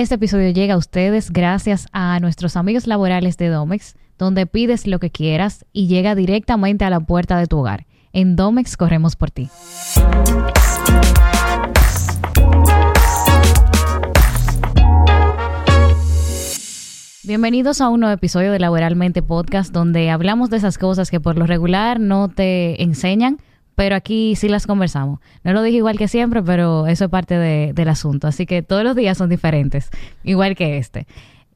Este episodio llega a ustedes gracias a nuestros amigos laborales de Domex, donde pides lo que quieras y llega directamente a la puerta de tu hogar. En Domex corremos por ti. Bienvenidos a un nuevo episodio de Laboralmente Podcast, donde hablamos de esas cosas que por lo regular no te enseñan, pero aquí sí las conversamos. No lo dije igual que siempre, pero eso es parte de- del asunto. Así que todos los días son diferentes, igual que este.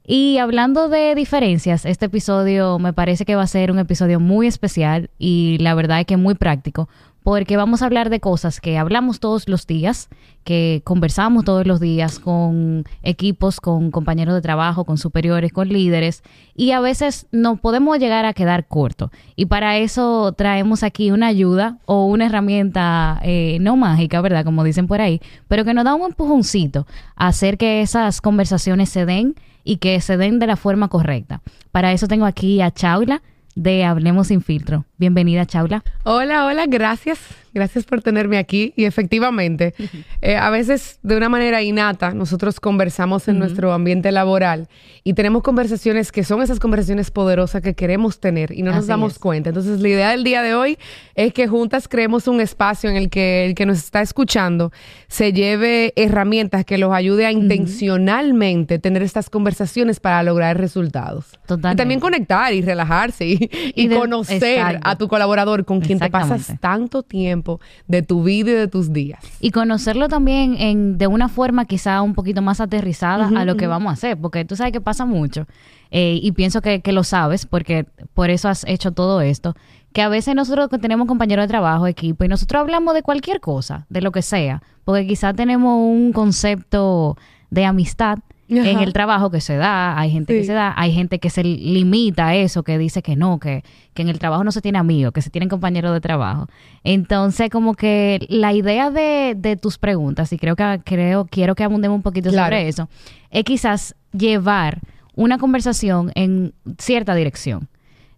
Y hablando de diferencias, este episodio me parece que va a ser un episodio muy especial y la verdad es que muy práctico, porque vamos a hablar de cosas que hablamos todos los días, que conversamos todos los días con equipos, con compañeros de trabajo, con superiores, con líderes, y a veces no podemos llegar a quedar corto. Y para eso traemos aquí una ayuda o una herramienta eh, no mágica, ¿verdad? Como dicen por ahí, pero que nos da un empujoncito a hacer que esas conversaciones se den y que se den de la forma correcta. Para eso tengo aquí a Chaula de Hablemos sin filtro. Bienvenida, Chaula. Hola, hola, gracias. Gracias por tenerme aquí. Y efectivamente, eh, a veces de una manera innata, nosotros conversamos en nuestro ambiente laboral y tenemos conversaciones que son esas conversaciones poderosas que queremos tener y no nos damos es. cuenta. Entonces, la idea del día de hoy es que juntas creemos un espacio en el que el que nos está escuchando se lleve herramientas que los ayude a intencionalmente tener estas conversaciones para lograr resultados. Totalmente. Y también conectar y relajarse y, y Y de- conocer exacto. a tu colaborador con quien te pasas tanto tiempo de tu vida y de tus días. Y conocerlo también en, de una forma quizá un poquito más aterrizada a lo que vamos a hacer, porque tú sabes que pasa mucho, eh, y pienso que, que lo sabes, porque por eso has hecho todo esto, que a veces nosotros tenemos compañeros de trabajo, equipo, y nosotros hablamos de cualquier cosa, de lo que sea, porque quizá tenemos un concepto de amistad en el trabajo que se da, hay gente que se da, hay gente que se limita a eso, que dice que no, que, que en el trabajo no se tiene amigos, que se tienen compañeros de trabajo. Entonces, como que la idea de, de tus preguntas, y creo que creo, quiero que abundemos un poquito Claro. sobre eso, es quizás llevar una conversación en cierta dirección.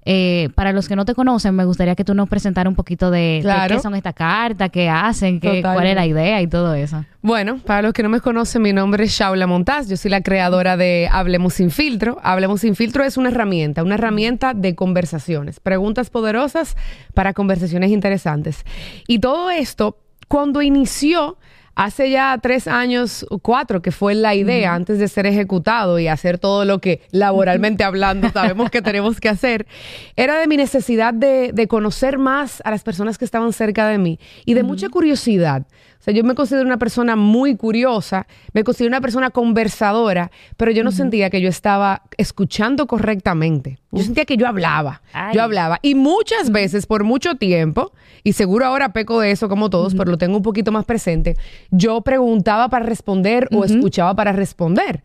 Eh, para los que no te conocen, me gustaría que tú nos presentaras un poquito de, de qué son estas cartas, qué hacen, qué, cuál es la idea y todo eso. Bueno, para los que no me conocen, mi nombre es Shaula Montaz. Yo soy la creadora de Hablemos sin filtro. Hablemos sin filtro es una herramienta, una herramienta de conversaciones, preguntas poderosas para conversaciones interesantes. Y todo esto, cuando inició hace ya tres años, cuatro, que fue la idea antes de ser ejecutado y hacer todo lo que laboralmente hablando sabemos que tenemos que hacer, era de mi necesidad de, de conocer más a las personas que estaban cerca de mí y de mucha curiosidad. Sea, yo me considero una persona muy curiosa, me considero una persona conversadora, pero yo no sentía que yo estaba escuchando correctamente. Yo sentía que yo hablaba, Ay. yo hablaba. Y muchas veces, por mucho tiempo, y seguro ahora peco de eso como todos, pero lo tengo un poquito más presente, yo preguntaba para responder o escuchaba para responder.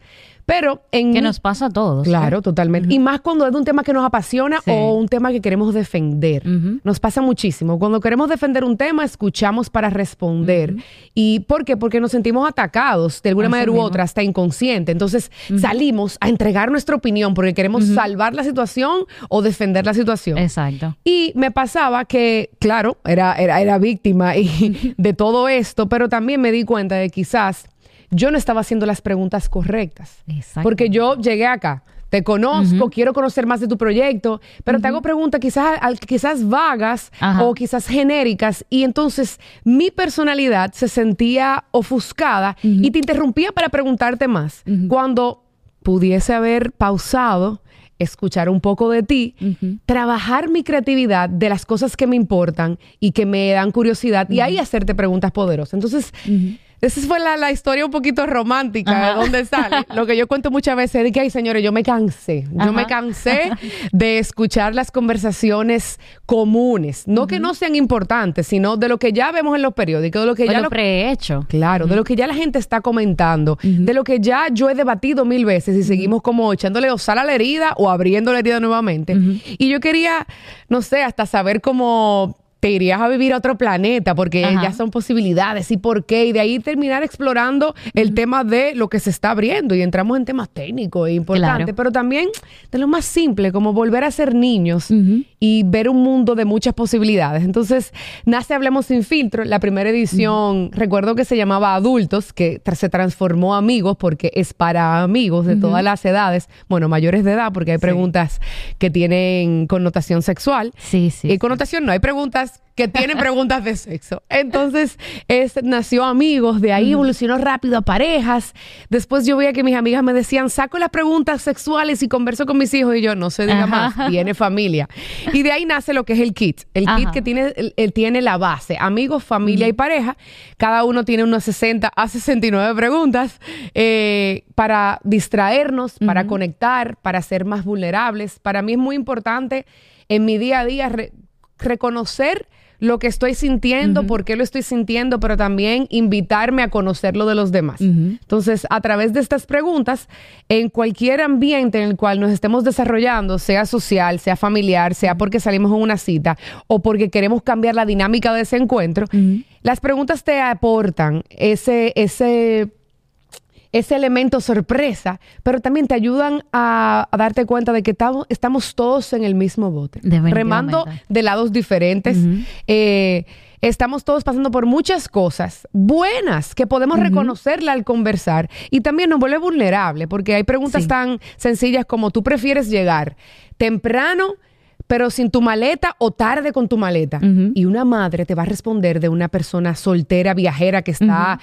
Pero en Que nos pasa a todos. ¿eh? Claro, totalmente. Y más cuando es de un tema que nos apasiona Sí. o un tema que queremos defender. Nos pasa muchísimo. Cuando queremos defender un tema, escuchamos para responder. ¿Y por qué? Porque nos sentimos atacados de alguna manera u otra, hasta inconsciente. Entonces salimos a entregar nuestra opinión porque queremos salvar la situación o defender la situación. Exacto. Y me pasaba que, claro, era, era, era víctima y de todo esto, pero también me di cuenta de que quizás yo no estaba haciendo las preguntas correctas. Exacto. Porque yo llegué acá, te conozco, quiero conocer más de tu proyecto, pero te hago preguntas quizás, quizás vagas Ajá. o quizás genéricas y entonces mi personalidad se sentía ofuscada y te interrumpía para preguntarte más. Cuando pudiese haber pausado, escuchar un poco de ti, trabajar mi creatividad de las cosas que me importan y que me dan curiosidad y ahí hacerte preguntas poderosas. Entonces, esa fue la, la historia un poquito romántica Ajá. de dónde sale. Lo que yo cuento muchas veces es que, ay, señores, yo me cansé. Yo me cansé de escuchar las conversaciones comunes. No que no sean importantes, sino de lo que ya vemos en los periódicos, de lo que O ya lo lo- prehecho. Claro, de lo que ya la gente está comentando, de lo que ya yo he debatido mil veces y seguimos como echándole o sal a la herida o abriendo la herida nuevamente. Y yo quería, no sé, hasta saber cómo te irías a vivir a otro planeta porque Ajá. ya son posibilidades y por qué. Y de ahí terminar explorando el tema de lo que se está abriendo y entramos en temas técnicos e importantes, Claro. pero también de lo más simple, como volver a ser niños y ver un mundo de muchas posibilidades. Entonces, nace Hablemos sin filtro. La primera edición, recuerdo que se llamaba Adultos, que tra- se transformó Amigos porque es para amigos de todas las edades, bueno, mayores de edad, porque hay preguntas que tienen connotación sexual. Sí, sí. Y connotación no, hay preguntas que tienen preguntas de sexo. Entonces, es, nació amigos, de ahí evolucionó rápido a parejas. Después yo veía que mis amigas me decían, saco las preguntas sexuales y converso con mis hijos y yo, no se diga Ajá. más, viene familia. Y de ahí nace lo que es el kit. El kit que tiene, el- el- tiene la base, amigos, familia y pareja. Cada uno tiene unos 60 a 69 preguntas eh, para distraernos, para conectar, para ser más vulnerables. Para mí es muy importante en mi día a día reconocer lo que estoy sintiendo, por qué lo estoy sintiendo, pero también invitarme a conocerlo de los demás. Entonces, a través de estas preguntas, en cualquier ambiente en el cual nos estemos desarrollando, sea social, sea familiar, sea porque salimos a una cita o porque queremos cambiar la dinámica de ese encuentro, las preguntas te aportan ese, ese ese elemento sorpresa, pero también te ayudan a, a darte cuenta de que estamos, estamos todos en el mismo bote, remando de lados diferentes. Eh, estamos todos pasando por muchas cosas buenas que podemos reconocerla al conversar y también nos vuelve vulnerable porque hay preguntas Sí. tan sencillas como tú prefieres llegar temprano pero sin tu maleta o tarde con tu maleta. Y una madre te va a responder de una persona soltera, viajera, que está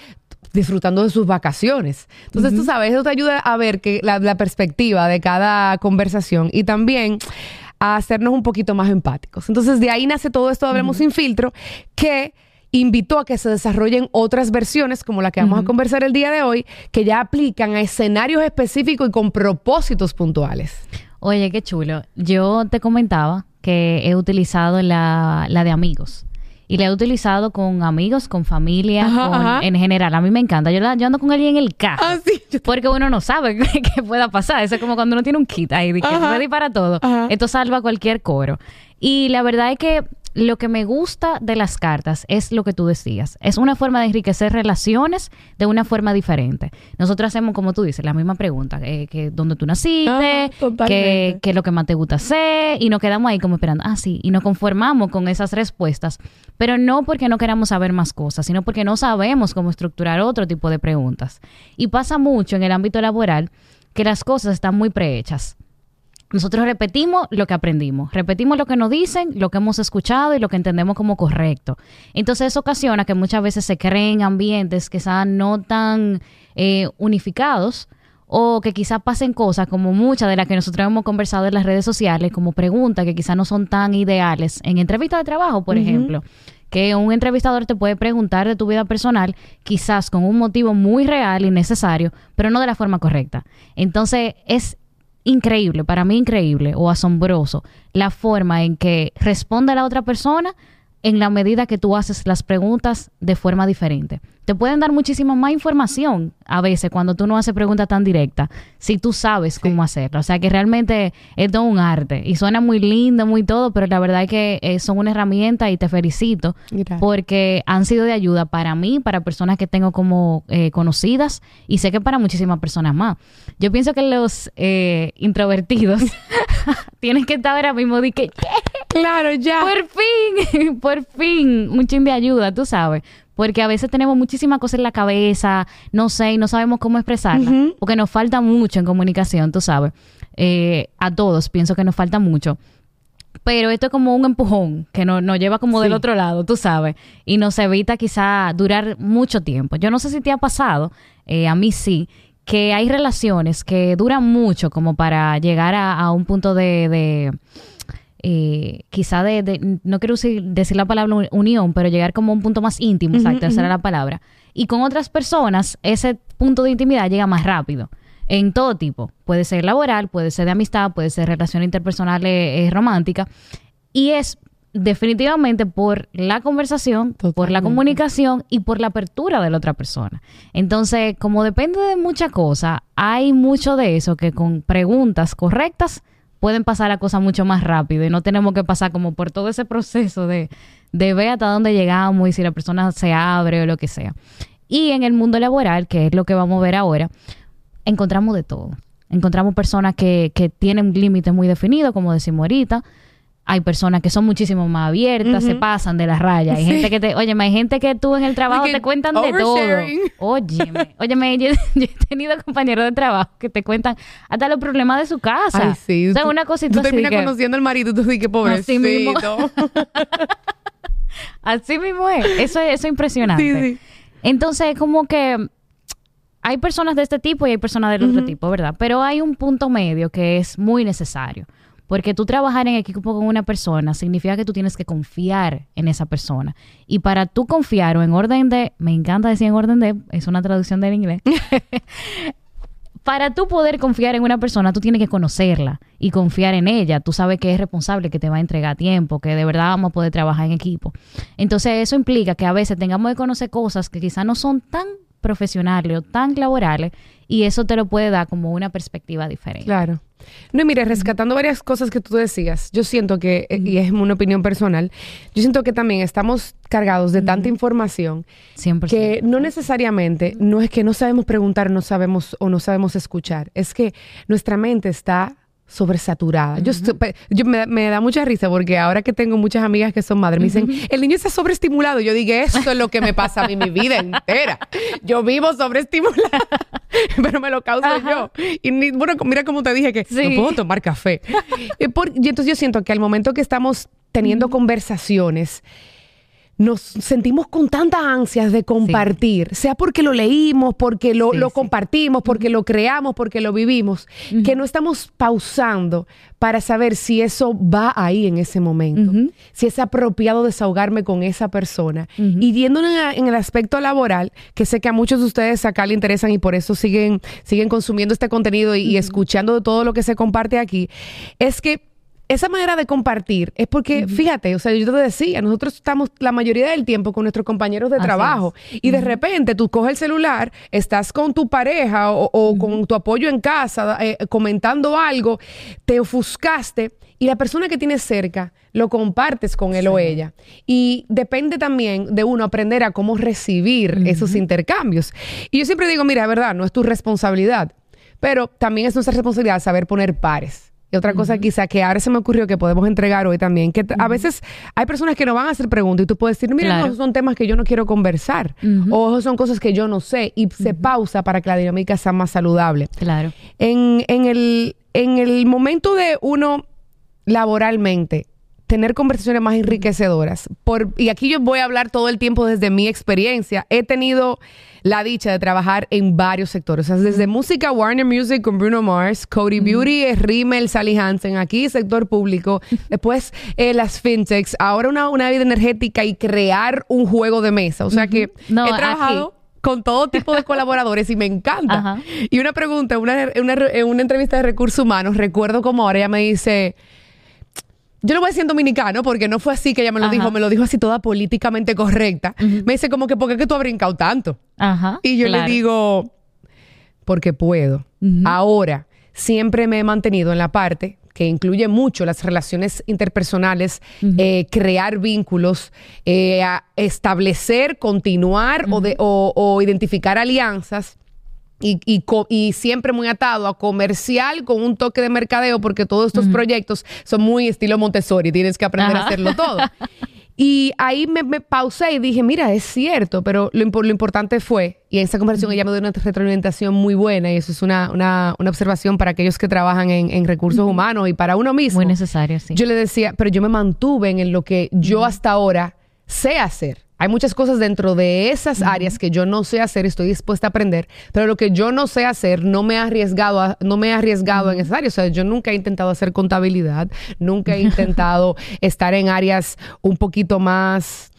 disfrutando de sus vacaciones. Entonces, tú sabes, eso te ayuda a ver que la, la perspectiva de cada conversación y también a hacernos un poquito más empáticos. Entonces, de ahí nace todo esto de Hablemos sin filtro, que invitó a que se desarrollen otras versiones como la que vamos a conversar el día de hoy, que ya aplican a escenarios específicos y con propósitos puntuales. Oye, qué chulo. Yo te comentaba que he utilizado la, la de amigos. Y la he utilizado con amigos, con familia, Ajá, con- ajá. en general. A mí me encanta. Yo, la- yo ando con alguien en el carro. Ah, sí, Porque uno no sabe qué pueda pasar. Eso es como cuando uno tiene un kit ahí, de que Ajá. ready para todo. Ajá. Esto salva cualquier coro. Y la verdad es que lo que me gusta de las cartas es lo que tú decías. Es una forma de enriquecer relaciones de una forma diferente. Nosotros hacemos, como tú dices, la misma pregunta. eh, que ¿Dónde tú naciste? Ah, totalmente. ¿Qué, qué es lo que más te gusta hacer? Y nos quedamos ahí como esperando. Ah, sí. Y nos conformamos con esas respuestas. Pero no porque no queramos saber más cosas, sino porque no sabemos cómo estructurar otro tipo de preguntas. Y pasa mucho en el ámbito laboral que las cosas están muy prehechas. Nosotros repetimos lo que aprendimos, repetimos lo que nos dicen, lo que hemos escuchado y lo que entendemos como correcto. Entonces eso ocasiona que muchas veces se creen ambientes quizás no tan eh, unificados o que quizás pasen cosas como muchas de las que nosotros hemos conversado en las redes sociales, como preguntas que quizás no son tan ideales en entrevistas de trabajo, por ejemplo que un entrevistador te puede preguntar de tu vida personal, quizás con un motivo muy real y necesario, pero no de la forma correcta. Entonces es increíble, para mí increíble o asombroso, la forma en que responde la otra persona en la medida que tú haces las preguntas de forma diferente. Te pueden dar muchísima más información a veces cuando tú no haces preguntas tan directas, si tú sabes cómo hacerlo. O sea que realmente es todo un arte y suena muy lindo, muy todo, pero la verdad es que eh, son una herramienta y te felicito Gracias. porque han sido de ayuda para mí, para personas que tengo como eh, conocidas y sé que para muchísimas personas más. Yo pienso que los eh, introvertidos tienen que estar ahora mismo de que Claro, ya. por fin, por fin, un chin de ayuda, tú sabes. Porque a veces tenemos muchísimas cosas en la cabeza, no sé, y no sabemos cómo expresarlas. Ujú. Porque nos falta mucho en comunicación, tú sabes. Eh, a todos pienso que nos falta mucho. Pero esto es como un empujón que nos, nos lleva como del otro lado, tú sabes. Y nos evita quizá durar mucho tiempo. Yo no sé si te ha pasado, eh, a mí sí, que hay relaciones que duran mucho como para llegar a, a un punto de... de eh, quizá de, de- no quiero decir, la palabra uni- unión, pero llegar como a un punto más íntimo, exacto, esa era la palabra. Y con otras personas, ese punto de intimidad llega más rápido. En todo tipo. Puede ser laboral, puede ser de amistad, puede ser relación interpersonal eh, eh, romántica. Y es definitivamente por la conversación, por la comunicación y por la apertura de la otra persona. Entonces, como depende de muchas cosas, hay mucho de eso que con preguntas correctas pueden pasar las cosas mucho más rápido y no tenemos que pasar como por todo ese proceso de, de ver hasta dónde llegamos y si la persona se abre o lo que sea. Y en el mundo laboral, que es lo que vamos a ver ahora, encontramos de todo. Encontramos personas que, que tienen límites muy definidos, como decimos ahorita, hay personas que son muchísimo más abiertas, se pasan de la raya. Hay gente que te, oye, hay gente que tú en el trabajo te cuentan de todo. Óyeme, óyeme, yo, yo, he tenido compañeros de trabajo que te cuentan hasta los problemas de su casa. Ay, sí. O sea, una cosita tú así terminas que- conociendo al marido y tú dices que pobrecito. Así mismo. Así mismo es. Eso, es- eso es impresionante. Sí, sí. Entonces, como que hay personas de este tipo y hay personas del otro tipo, ¿verdad? Pero hay un punto medio que es muy necesario. Porque tú trabajar en equipo con una persona significa que tú tienes que confiar en esa persona. Y para tú confiar o en orden de, me encanta decir en orden de, es una traducción del inglés, para tú poder confiar en una persona, tú tienes que conocerla y confiar en ella. Tú sabes que es responsable, que te va a entregar tiempo, que de verdad vamos a poder trabajar en equipo. Entonces, eso implica que a veces tengamos que conocer cosas que quizás no son tan profesionales o tan laborales y eso te lo puede dar como una perspectiva diferente. Claro. No, y mire, rescatando varias cosas que tú decías, yo siento que, eh, y es una opinión personal, yo siento que también estamos cargados de tanta información 100%. que no necesariamente, no es que no sabemos preguntar, no sabemos o no sabemos escuchar, es que nuestra mente está sobresaturada. Yo, estoy- pe- yo me, me da mucha risa porque ahora que tengo muchas amigas que son madres, me dicen, el niño está sobreestimulado. Yo digo, esto es lo que me pasa a mí mi vida entera. Yo vivo sobreestimulada, pero me lo causo yo. Y ni- bueno, mira como te dije que Sí. no puedo tomar café. Eh, por- y entonces yo siento que al momento que estamos teniendo conversaciones, nos sentimos con tantas ansias de compartir, sea porque lo leímos, porque lo, Sí, lo sí. compartimos, porque lo creamos, porque lo vivimos, que no estamos pausando para saber si eso va ahí en ese momento, si es apropiado desahogarme con esa persona. Y yéndonos en, en el aspecto laboral, que sé que a muchos de ustedes acá le interesan y por eso siguen, siguen consumiendo este contenido y, y escuchando de todo lo que se comparte aquí, es que esa manera de compartir es porque, fíjate, o sea, yo te decía, nosotros estamos la mayoría del tiempo con nuestros compañeros de Así trabajo y de repente tú coges el celular, estás con tu pareja o, o con tu apoyo en casa eh, comentando algo, te ofuscaste y la persona que tienes cerca lo compartes con él o ella. Y depende también de uno aprender a cómo recibir esos intercambios. Y yo siempre digo, mira, verdad, no es tu responsabilidad, pero también es nuestra responsabilidad saber poner pares. Y otra cosa quizá que ahora se me ocurrió que podemos entregar hoy también, que a veces hay personas que no van a hacer preguntas y tú puedes decir, mira, Claro. no, son temas que yo no quiero conversar o esos son cosas que yo no sé y se pausa para que la dinámica sea más saludable. Claro. En, en el, en el momento de uno laboralmente tener conversaciones más enriquecedoras. Por, y aquí yo voy a hablar todo el tiempo desde mi experiencia. He tenido la dicha de trabajar en varios sectores. O sea, desde música, Warner Music con Bruno Mars, Cody Beauty, eh, Rimmel, Sally Hansen, aquí sector público. Después eh, las fintechs, ahora una, una vida energética y crear un juego de mesa. O sea que No, he aquí. trabajado con todo tipo de colaboradores y me encanta. Ajá. Y una pregunta, una, una, en una entrevista de recursos humanos, recuerdo como ahora ella me dice, yo lo voy a decir en dominicano porque no fue así que ella me lo Ajá. dijo, me lo dijo así toda políticamente correcta. Me dice como que, ¿por qué que tú has brincado tanto? Ajá. Y yo claro. le digo, porque puedo. Ahora, siempre me he mantenido en la parte que incluye mucho las relaciones interpersonales, eh, crear vínculos, eh, establecer, continuar o, de- o- o identificar alianzas. Y, y co- y siempre muy atado a comercial con un toque de mercadeo, porque todos estos proyectos son muy estilo Montessori, tienes que aprender a hacerlo todo. Y ahí me, me pausé y dije, mira, es cierto, pero lo, lo importante fue, y en esa conversación ella me dio una retroalimentación muy buena, y eso es una, una, una observación para aquellos que trabajan en, en recursos humanos y para uno mismo. Muy necesario, sí. Yo le decía, pero yo me mantuve en lo que yo hasta ahora sé hacer. Hay muchas cosas dentro de esas áreas que yo no sé hacer, estoy dispuesta a aprender, pero lo que yo no sé hacer no me ha arriesgado, a- no me he arriesgado en esa área. O sea, yo nunca he intentado hacer contabilidad, nunca he intentado estar en áreas un poquito más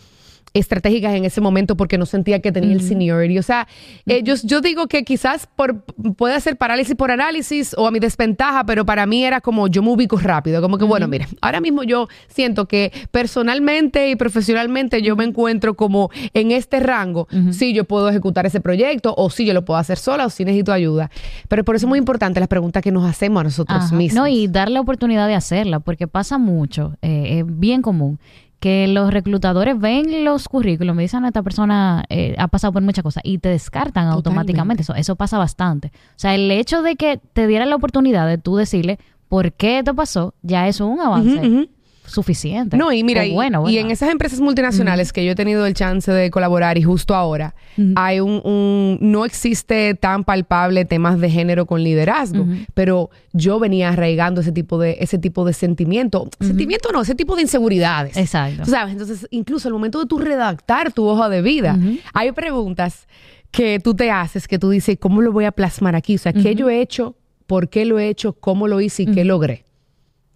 estratégicas en ese momento porque no sentía que tenía el seniority. O sea, eh, yo, yo, digo que quizás por, puede ser parálisis por análisis o a mi desventaja, pero para mí era como yo me ubico rápido, como que bueno, mira, ahora mismo yo siento que personalmente y profesionalmente yo me encuentro como en este rango. Sí, yo puedo ejecutar ese proyecto o sí, yo lo puedo hacer sola o sí necesito ayuda. Pero por eso es muy importante las preguntas que nos hacemos a nosotros mismos. No, y dar la oportunidad de hacerla, porque pasa mucho, eh, es bien común que los reclutadores ven los currículos, me dicen, esta persona eh, ha pasado por muchas cosas y te descartan automáticamente. Eso, eso pasa bastante. O sea, el hecho de que te dieran la oportunidad de tú decirle por qué te pasó, ya es un avance suficiente. No, y mira, y, y, en esas empresas multinacionales que yo he tenido el chance de colaborar y justo ahora, hay un, no existe tan palpable temas de género con liderazgo, pero yo venía arraigando ese tipo de, ese tipo de sentimiento, sentimiento no, ese tipo de inseguridades. Exacto. ¿Sabes? Entonces, incluso al momento de tú redactar tu hoja de vida, hay preguntas que tú te haces, que tú dices, ¿cómo lo voy a plasmar aquí? O sea, ¿qué yo he hecho? ¿Por qué lo he hecho? ¿Cómo lo hice y qué logré?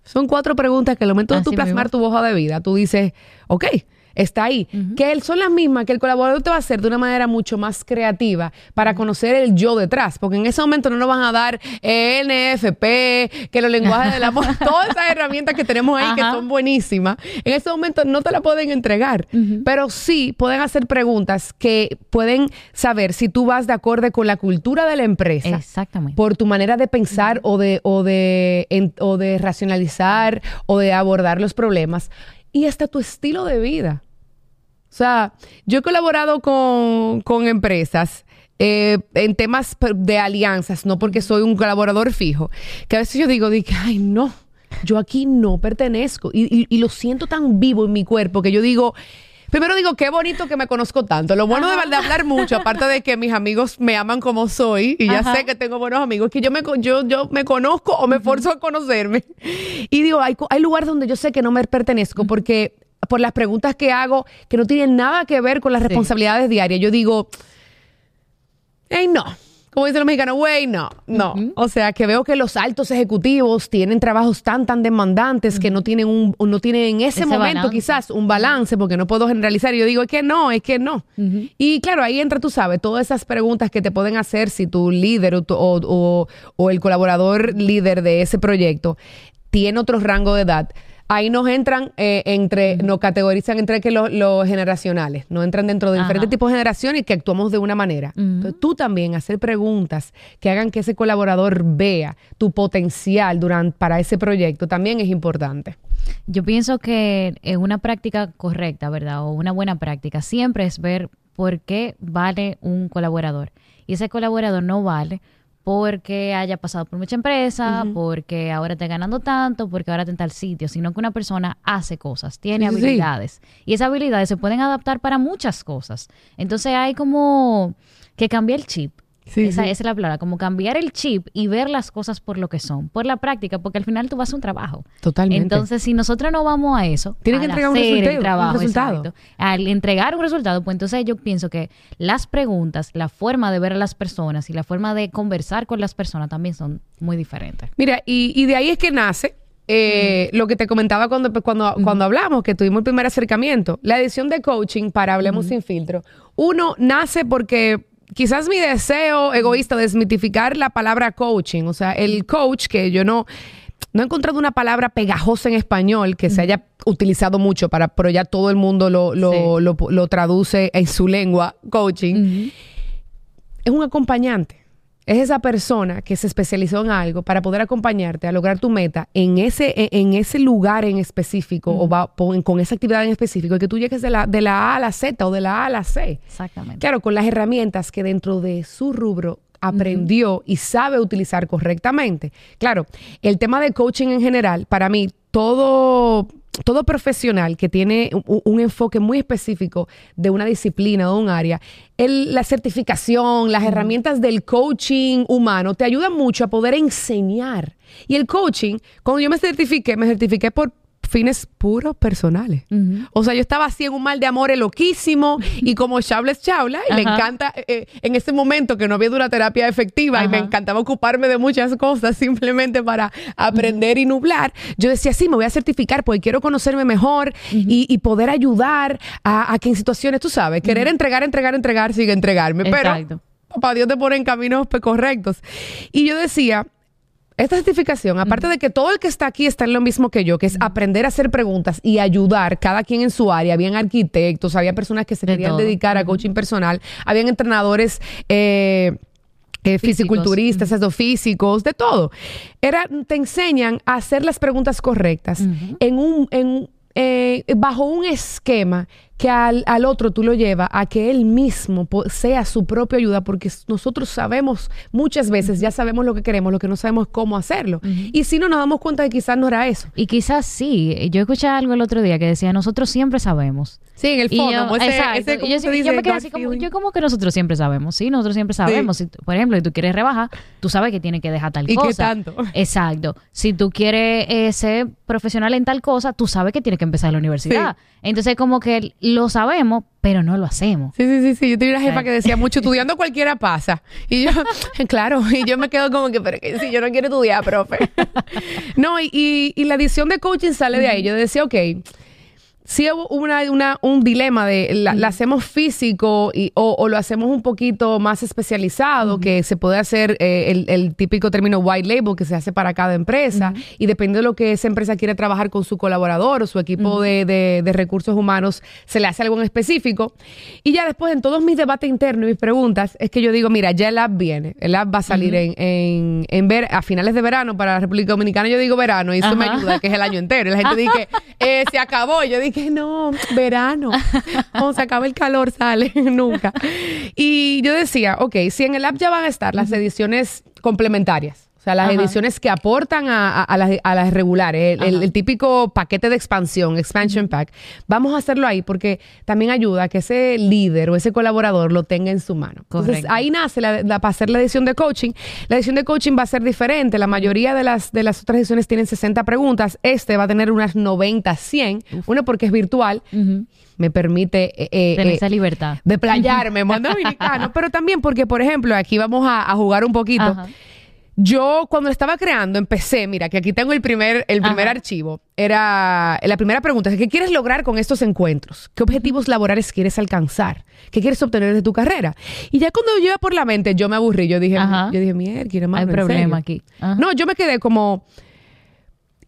Son cuatro preguntas que al momento de tú plasmar tu hoja de vida, tú dices, ok, está ahí. Que son las mismas que el colaborador te va a hacer de una manera mucho más creativa para conocer el yo detrás. Porque en ese momento no nos van a dar NFP, que los lenguajes del amor, todas esas herramientas que tenemos ahí que son buenísimas. En ese momento no te la pueden entregar. Pero sí pueden hacer preguntas que pueden saber si tú vas de acorde con la cultura de la empresa. Exactamente. Por tu manera de pensar o, de, o, de, o de racionalizar o de abordar los problemas y hasta tu estilo de vida. O sea, yo he colaborado con, empresas eh, en temas de alianzas, no porque soy un colaborador fijo, que a veces yo digo, ay, no, yo aquí no pertenezco. Y, lo siento tan vivo en mi cuerpo que yo digo, primero digo, qué bonito que me conozco tanto. Lo bueno de, hablar mucho, aparte de que mis amigos me aman como soy, y ya sé que tengo buenos amigos, que yo me, yo, yo me conozco o me esfuerzo a conocerme. Y digo, hay, hay lugares donde yo sé que no me pertenezco porque por las preguntas que hago que no tienen nada que ver con las responsabilidades diarias. Yo digo, hey, no. Como dicen los mexicanos, güey, no, no. O sea, que veo que los altos ejecutivos tienen trabajos tan, tan demandantes que no tienen un, no tienen en ese, momento quizás un balance, porque no puedo generalizar. Y yo digo, es que no, es que no. Y claro, ahí entra, tú sabes, todas esas preguntas que te pueden hacer si tu líder o, o el colaborador líder de ese proyecto tiene otro rango de edad ahí nos entran eh, entre, nos categorizan entre que los, generacionales, no entran dentro de diferentes tipos de generaciones y que actuamos de una manera. Entonces, tú también hacer preguntas que hagan que ese colaborador vea tu potencial durante, para ese proyecto también es importante. Yo pienso que una práctica correcta, ¿verdad? O una buena práctica siempre es ver por qué vale un colaborador. Y ese colaborador no vale porque haya pasado por mucha empresa, porque ahora esté ganando tanto, porque ahora está en tal sitio, sino que una persona hace cosas, tiene habilidades. Y esas habilidades se pueden adaptar para muchas cosas. Entonces hay como que cambiar el chip. Esa, es la palabra, como cambiar el chip y ver las cosas por lo que son, por la práctica, porque al final tú vas a un trabajo. Totalmente. Entonces, si nosotros no vamos a eso, tienes que entregar un resultado. resultado. al entregar un resultado, pues entonces yo pienso que las preguntas, la forma de ver a las personas y la forma de conversar con las personas también son muy diferentes. Mira, y, y de ahí es que nace eh, lo que te comentaba cuando, cuando, cuando hablamos, que tuvimos el primer acercamiento, la edición de coaching para Hablemos sin filtro. Uno nace porque quizás mi deseo egoísta de desmitificar la palabra coaching, o sea, el coach que yo no, no he encontrado una palabra pegajosa en español que se haya utilizado mucho para, pero ya todo el mundo lo, lo, lo, traduce en su lengua, coaching. Es un acompañante es esa persona que se especializó en algo para poder acompañarte a lograr tu meta en ese, en, ese lugar en específico o va, con esa actividad en específico y que tú llegues de la, de la A a la Z o de la A a la C. Exactamente. Claro, con las herramientas que dentro de su rubro aprendió y sabe utilizar correctamente. Claro, el tema de coaching en general, para mí, todo todo profesional que tiene un, enfoque muy específico de una disciplina o un área, la certificación, las herramientas del coaching humano te ayudan mucho a poder enseñar. Y el coaching, cuando yo me certifiqué, me certifiqué por fines puros personales. O sea, yo estaba así en un mal de amores loquísimo y como Chabla es Chabla, y le encanta eh, eh, en ese momento que no había una terapia efectiva y me encantaba ocuparme de muchas cosas simplemente para aprender y nublar. Yo decía, sí, me voy a certificar porque quiero conocerme mejor y, y poder ayudar a, a que en situaciones, tú sabes, querer entregar, entregar, entregar, sigue entregarme. Exacto. Pero papá Dios te pone en caminos pe- correctos. Y yo decía, esta certificación, aparte de que todo el que está aquí está en lo mismo que yo, que es aprender a hacer preguntas y ayudar cada quien en su área, habían arquitectos, había personas que se De querían todo. dedicar a coaching personal, habían entrenadores eh, eh, fisiculturistas, físicos, de todo. Era, te enseñan a hacer las preguntas correctas en un, en, eh, bajo un esquema que al, al otro tú lo llevas a que él mismo sea su propia ayuda, porque nosotros sabemos muchas veces, ya sabemos lo que queremos, lo que no sabemos cómo hacerlo. Y si no nos damos cuenta de que quizás no era eso. Y quizás sí. Yo escuché algo el otro día que decía, nosotros siempre sabemos. Sí, en el fondo, yo, ese- exacto. ese, Y ¿cómo yo, sí- me quedé así como, yo como que nosotros siempre sabemos, sí, nosotros siempre sabemos. Si, tú- por ejemplo, si tú quieres rebajar, tú sabes que tienes que dejar tal ¿Y qué cosa. tanto? Exacto. Si tú quieres eh, ser profesional en tal cosa, tú sabes que tienes que empezar la universidad. Entonces, como que lo sabemos, pero no lo hacemos. Sí, sí, sí, sí. Yo tenía una jefa Sí. que decía mucho, estudiando cualquiera pasa. Y yo, claro, y yo me quedo como que, pero que si yo no quiero estudiar, profe. No, y, y, y la edición de coaching sale de ahí. Yo decía, ok, sí hubo una, una- un dilema de la, la hacemos físico y, o, o lo hacemos un poquito más especializado, que se puede hacer eh, el, el típico término white label que se hace para cada empresa y depende de lo que esa empresa quiere trabajar con su colaborador o su equipo de, de- de recursos humanos, se le hace algo en específico. Y ya después en todos mis debates internos y mis preguntas es que yo digo, mira, ya el app viene, el app va a salir en, en, en ver, a finales de verano para la República Dominicana, yo digo verano y eso me ayuda, que es el año entero. Y la gente dice, eh, se acabó. Yo dije, no, verano. Cuando se acaba el calor, sale nunca. Y yo decía, ok, si en el app ya van a estar las ediciones complementarias. O sea, las Ajá. ediciones que aportan a, a- a las, a las regulares, el, el- Ajá. el típico paquete de expansión, expansion pack, vamos a hacerlo ahí porque también ayuda a que ese líder o ese colaborador lo tenga en su mano. Entonces, Correcto. ahí nace la, la- para hacer la edición de coaching. La edición de coaching va a ser diferente. La mayoría de las, de las otras ediciones tienen 60 preguntas. Este va a tener unas 90, 100. Uno porque es virtual. Me permite eh, eh, Tener eh, esa libertad. de playarme, mundo dominicano. Pero también porque, por ejemplo, aquí vamos a, a jugar un poquito. Ajá. Yo cuando estaba creando empecé, mira, que aquí tengo el primer, el primer Ajá. archivo. Era la primera pregunta, es, ¿qué quieres lograr con estos encuentros? ¿Qué objetivos laborales quieres alcanzar? ¿Qué quieres obtener de tu carrera? Y ya cuando yo iba por la mente, yo me aburrí. Yo dije, Ajá. yo dije, mierda, quiere más. Hay problema aquí. Ajá. No, yo me quedé como.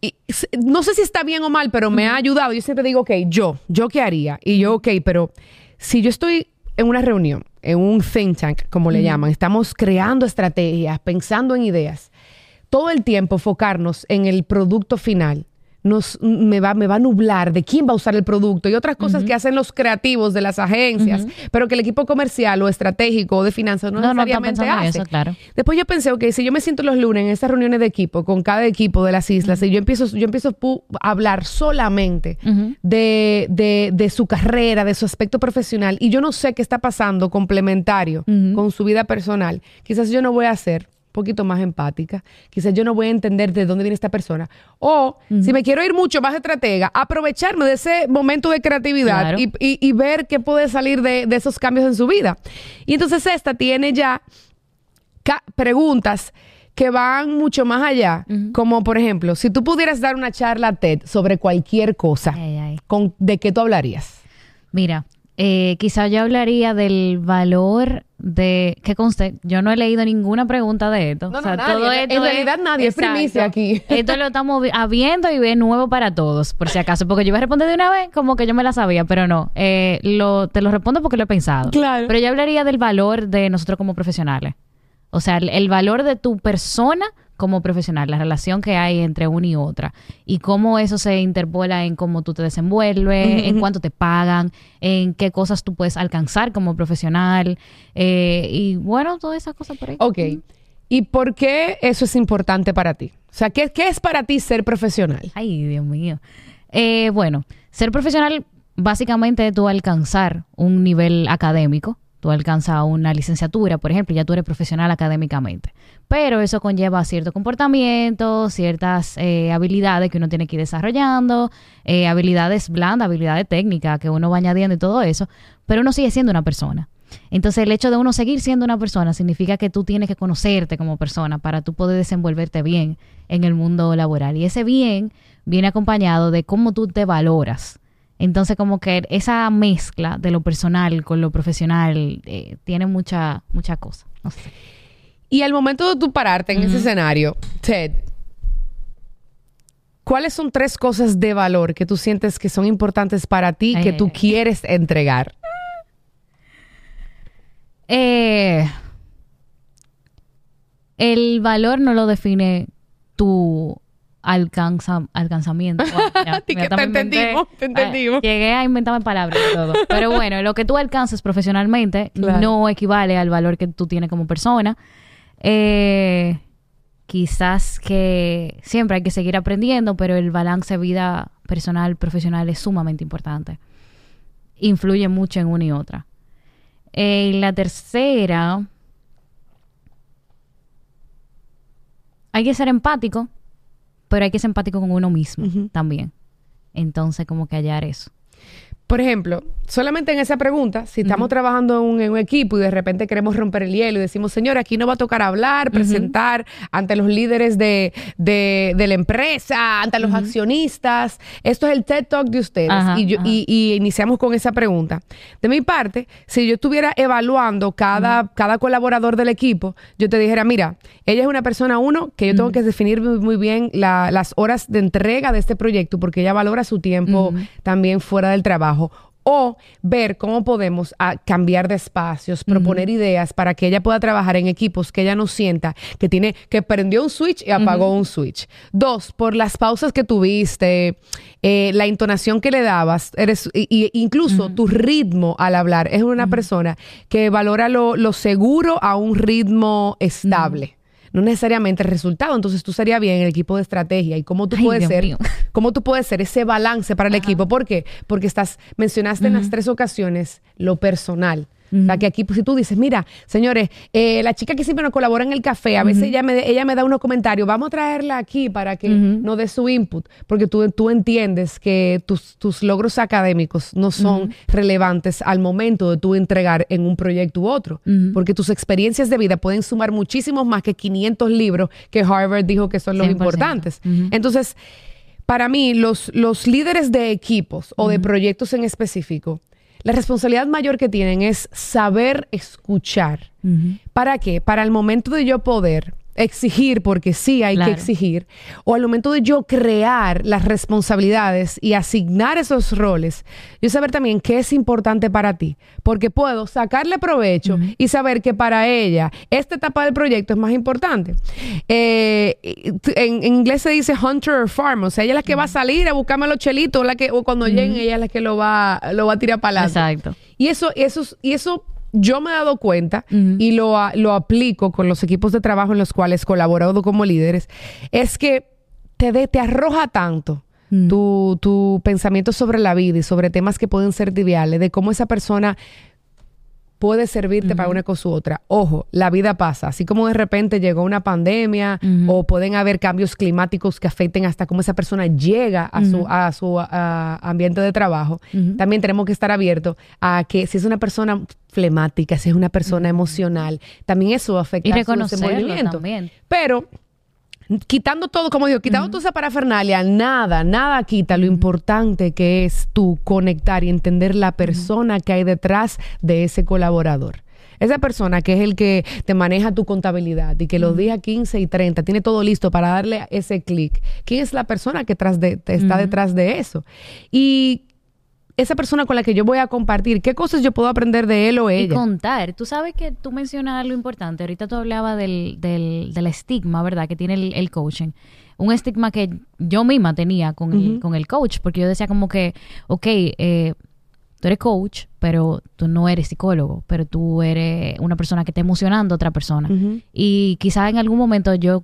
y no sé si está bien o mal, pero me ha ayudado. Yo siempre digo, ok, yo, ¿yo qué haría? Y yo, ok, pero si yo estoy en una reunión, en un think tank, como le llaman, estamos creando estrategias, pensando en ideas, todo el tiempo enfocarnos en el producto final. Nos, me, va, me va a nublar de quién va a usar el producto y otras cosas que hacen los creativos de las agencias, pero que el equipo comercial o estratégico o de finanzas no, No, no necesariamente en hace. eso, claro. Después yo pensé, ok, si yo me siento los lunes en estas reuniones de equipo, con cada equipo de las islas, y yo empiezo, yo empiezo a hablar solamente de, de- de su carrera, de su aspecto profesional, y yo no sé qué está pasando complementario con su vida personal, quizás yo no voy a un poquito más empática, quizás yo no voy a entender de dónde viene esta persona, o si me quiero ir mucho más estratega, aprovecharme de ese momento de creatividad Claro. y, y- y ver qué puede salir de, de esos cambios en su vida. Y entonces esta tiene ya preguntas que van mucho más allá, como por ejemplo, si tú pudieras dar una charla TED sobre cualquier cosa, Ay, ay. con, ¿de qué tú hablarías? Mira, eh, quizá yo hablaría del valor de que conste, yo no he leído ninguna pregunta de esto. No, O sea, no, nadie. todo En esto realidad nadie, es primicia aquí. Esto lo estamos vi- viendo y es nuevo para todos, por si acaso, porque yo iba a responder de una vez como que yo me la sabía, pero no. Eh, lo, te lo respondo porque lo he pensado. Claro. Pero yo hablaría del valor de nosotros como profesionales. O sea, el, el valor de tu persona como profesional, la relación que hay entre una y otra y cómo eso se interpola en cómo tú te desenvuelves, en cuánto te pagan, en qué cosas tú puedes alcanzar como profesional eh, y bueno, todas esas cosas por ahí. Ok. ¿Y por qué eso es importante para ti? O sea, ¿qué, qué es para ti ser profesional? Ay, Dios mío. Eh, bueno, ser profesional básicamente es tú alcanzar un nivel académico. Tú alcanzas una licenciatura, por ejemplo, ya tú eres profesional académicamente. Pero eso conlleva cierto comportamiento, ciertas eh, habilidades que uno tiene que ir desarrollando, eh, habilidades blandas, habilidades técnicas que uno va añadiendo y todo eso, pero uno sigue siendo una persona. Entonces el hecho de uno seguir siendo una persona significa que tú tienes que conocerte como persona para tú poder desenvolverte bien en el mundo laboral. Y ese bien viene acompañado de cómo tú te valoras. Entonces como que esa mezcla de lo personal con lo profesional eh, tiene mucha, mucha cosa. No sé. Y al momento de tú pararte en ese escenario, Ted, ¿cuáles son tres cosas de valor que tú sientes que son importantes para ti, Ay, que ay, tú ay. quieres entregar? Eh, el valor no lo define tu alcanza, alcanzamiento. Ya, te inventé. entendimos, te entendimos. Llegué a inventarme palabras y todo. Pero bueno, lo que tú alcances profesionalmente Claro. no equivale al valor que tú tienes como persona. Eh, quizás que siempre hay que seguir aprendiendo, pero el balance vida personal, profesional es sumamente importante. Influye mucho en una y otra. Eh, y la tercera, hay que ser empático, pero hay que ser empático con uno mismo también. Entonces, como que hallar eso. Por ejemplo, solamente en esa pregunta, si estamos trabajando en un, en un equipo y de repente queremos romper el hielo y decimos, señor, aquí no va a tocar hablar, presentar ante los líderes de, de- de la empresa, ante los accionistas, esto es el TED Talk de ustedes. Ajá, y, yo- y- y iniciamos con esa pregunta. De mi parte, si yo estuviera evaluando cada, cada colaborador del equipo, yo te dijera, mira, ella es una persona, uno, que yo tengo que definir muy, bien la- las horas de entrega de este proyecto porque ella valora su tiempo también fuera del trabajo. O ver cómo podemos ah, cambiar de espacios, proponer ideas para que ella pueda trabajar en equipos que ella no sienta que tiene, que prendió un switch y apagó un switch. Dos, por las pausas que tuviste, eh, la entonación que le dabas, eres, y, y incluso tu ritmo al hablar. Es una persona que valora lo, lo seguro a un ritmo estable. No necesariamente el resultado. Entonces tú serías bien el equipo de estrategia y cómo tú Ay, puedes Dios ser mío. ¿Cómo tú puedes ser ese balance para el equipo? ¿Por qué? Porque estás, mencionaste en las tres ocasiones lo personal. O sea, que aquí, pues, si tú dices, mira, señores, eh, la chica que siempre nos colabora en el café, a veces ella, me, ella me da unos comentarios, vamos a traerla aquí para que nos dé su input, porque tú, tú entiendes que tus, tus logros académicos no son relevantes al momento de tú entregar en un proyecto u otro, porque tus experiencias de vida pueden sumar muchísimos más que 500 libros que Harvard dijo que son los 100%. importantes. Entonces, para mí, los, los líderes de equipos o de proyectos en específico, la responsabilidad mayor que tienen es saber escuchar. ¿Para qué? Para el momento de yo poder exigir, porque sí hay Claro. que exigir, o al momento de yo crear las responsabilidades y asignar esos roles, yo saber también qué es importante para ti, porque puedo sacarle provecho y saber que para ella esta etapa del proyecto es más importante. Eh, en, en inglés se dice hunter or farmer, o sea, ella es la que va a salir a buscarme los chelitos, la que, o cuando lleguen ella es la que lo va, lo va a tirar para adelante. Exacto. Y eso, eso, y eso yo me he dado cuenta y lo, lo aplico con los equipos de trabajo en los cuales he colaborado como líderes, es que te, de- te arroja tanto Mm. tu, tu pensamiento sobre la vida y sobre temas que pueden ser triviales, de cómo esa persona puede servirte para una cosa u otra. Ojo, la vida pasa. Así como de repente llegó una pandemia o pueden haber cambios climáticos que afecten hasta cómo esa persona llega a su, a su a- ambiente de trabajo, también tenemos que estar abiertos a que si es una persona flemática, si es una persona emocional, también eso afecta Y su desenvolvimiento. también. Pero quitando todo, como digo, quitando toda esa parafernalia, nada, nada quita lo importante que es tú conectar y entender la persona que hay detrás de ese colaborador. Esa persona que es el que te maneja tu contabilidad y que los días 15 y 30 tiene todo listo para darle ese clic. ¿Quién es la persona que tras de, te está detrás de eso? Y esa persona con la que yo voy a compartir, ¿qué cosas yo puedo aprender de él o Y ella? contar. Tú sabes que tú mencionas algo importante. Ahorita tú hablabas del, del, del estigma, ¿verdad? Que tiene el, el coaching. Un estigma que yo misma tenía con, el, con el coach, porque yo decía como que, ok, eh, tú eres coach, pero tú no eres psicólogo, pero tú eres una persona que está emocionando a otra persona. Y quizás en algún momento yo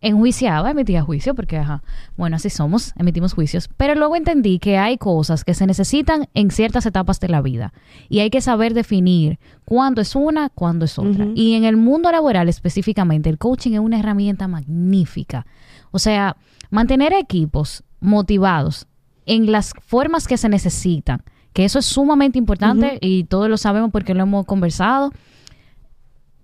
enjuiciaba, emitía juicio, porque, ajá, bueno, así somos, emitimos juicios, pero luego entendí que hay cosas que se necesitan en ciertas etapas de la vida y hay que saber definir cuándo es una, cuándo es otra. Y en el mundo laboral específicamente, el coaching es una herramienta magnífica. O sea, mantener equipos motivados en las formas que se necesitan, que eso es sumamente importante y todos lo sabemos porque lo hemos conversado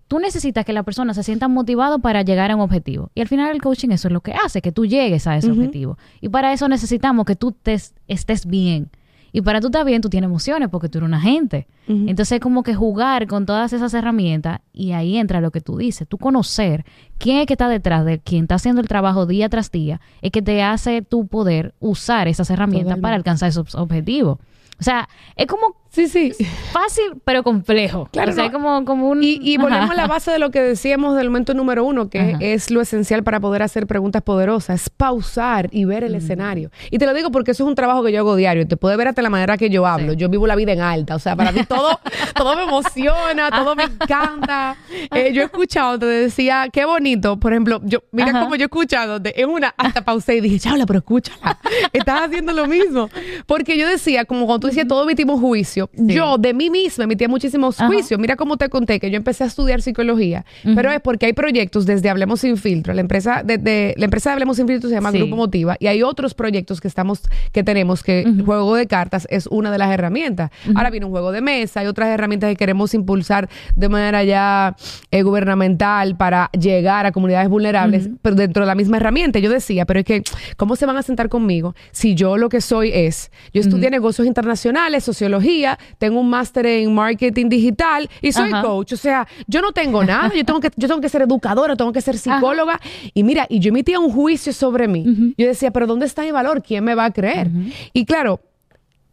tú necesitas que la persona se sienta motivado para llegar a un objetivo. Y al final el coaching eso es lo que hace, que tú llegues a ese objetivo. Y para eso necesitamos que tú te, estés bien. Y para tú estar bien, tú tienes emociones porque tú eres un agente. Entonces, como que jugar con todas esas herramientas y ahí entra lo que tú dices. Tú conocer quién es que está detrás de quien está haciendo el trabajo día tras día, es que te hace tu poder usar esas herramientas para alcanzar esos objetivos. O sea, es como Sí, sí. Fácil, pero complejo. Claro. O sea, como, como un... Y, volvemos a la base de lo que decíamos del momento número uno, que es lo esencial para poder hacer preguntas poderosas, es pausar y ver el escenario. Y te lo digo porque eso es un trabajo que yo hago diario. Te puede ver hasta la manera que yo hablo. Yo vivo la vida en alta. O sea, para mí todo, todo me emociona, todo me encanta. Eh, yo he escuchado, te decía, qué bonito. Por ejemplo, yo, mira cómo yo he escuchado, en una hasta pausé y dije, chabla, pero escúchala. Estás haciendo lo mismo. Porque yo decía, como cuando tú decías, todo emitimos juicio yo de mí misma emitía muchísimos juicios. Mira cómo te conté que yo empecé a estudiar psicología, pero es porque hay proyectos desde Hablemos Sin Filtro. La empresa de, la empresa de Hablemos Sin Filtro se llama Grupo Motiva y hay otros proyectos que estamos que tenemos que juego de cartas es una de las herramientas. Ahora viene un juego de mesa, hay otras herramientas que queremos impulsar de manera ya eh, gubernamental para llegar a comunidades vulnerables, pero dentro de la misma herramienta. Yo decía, pero es que ¿cómo se van a sentar conmigo si yo lo que soy es yo estudié negocios internacionales, sociología, tengo un máster en marketing digital y soy coach. O sea, yo no tengo nada, yo tengo que, yo tengo que ser educadora, tengo que ser psicóloga. Y mira, y yo emitía un juicio sobre mí. Yo decía, pero ¿dónde está mi valor? ¿Quién me va a creer? Y claro,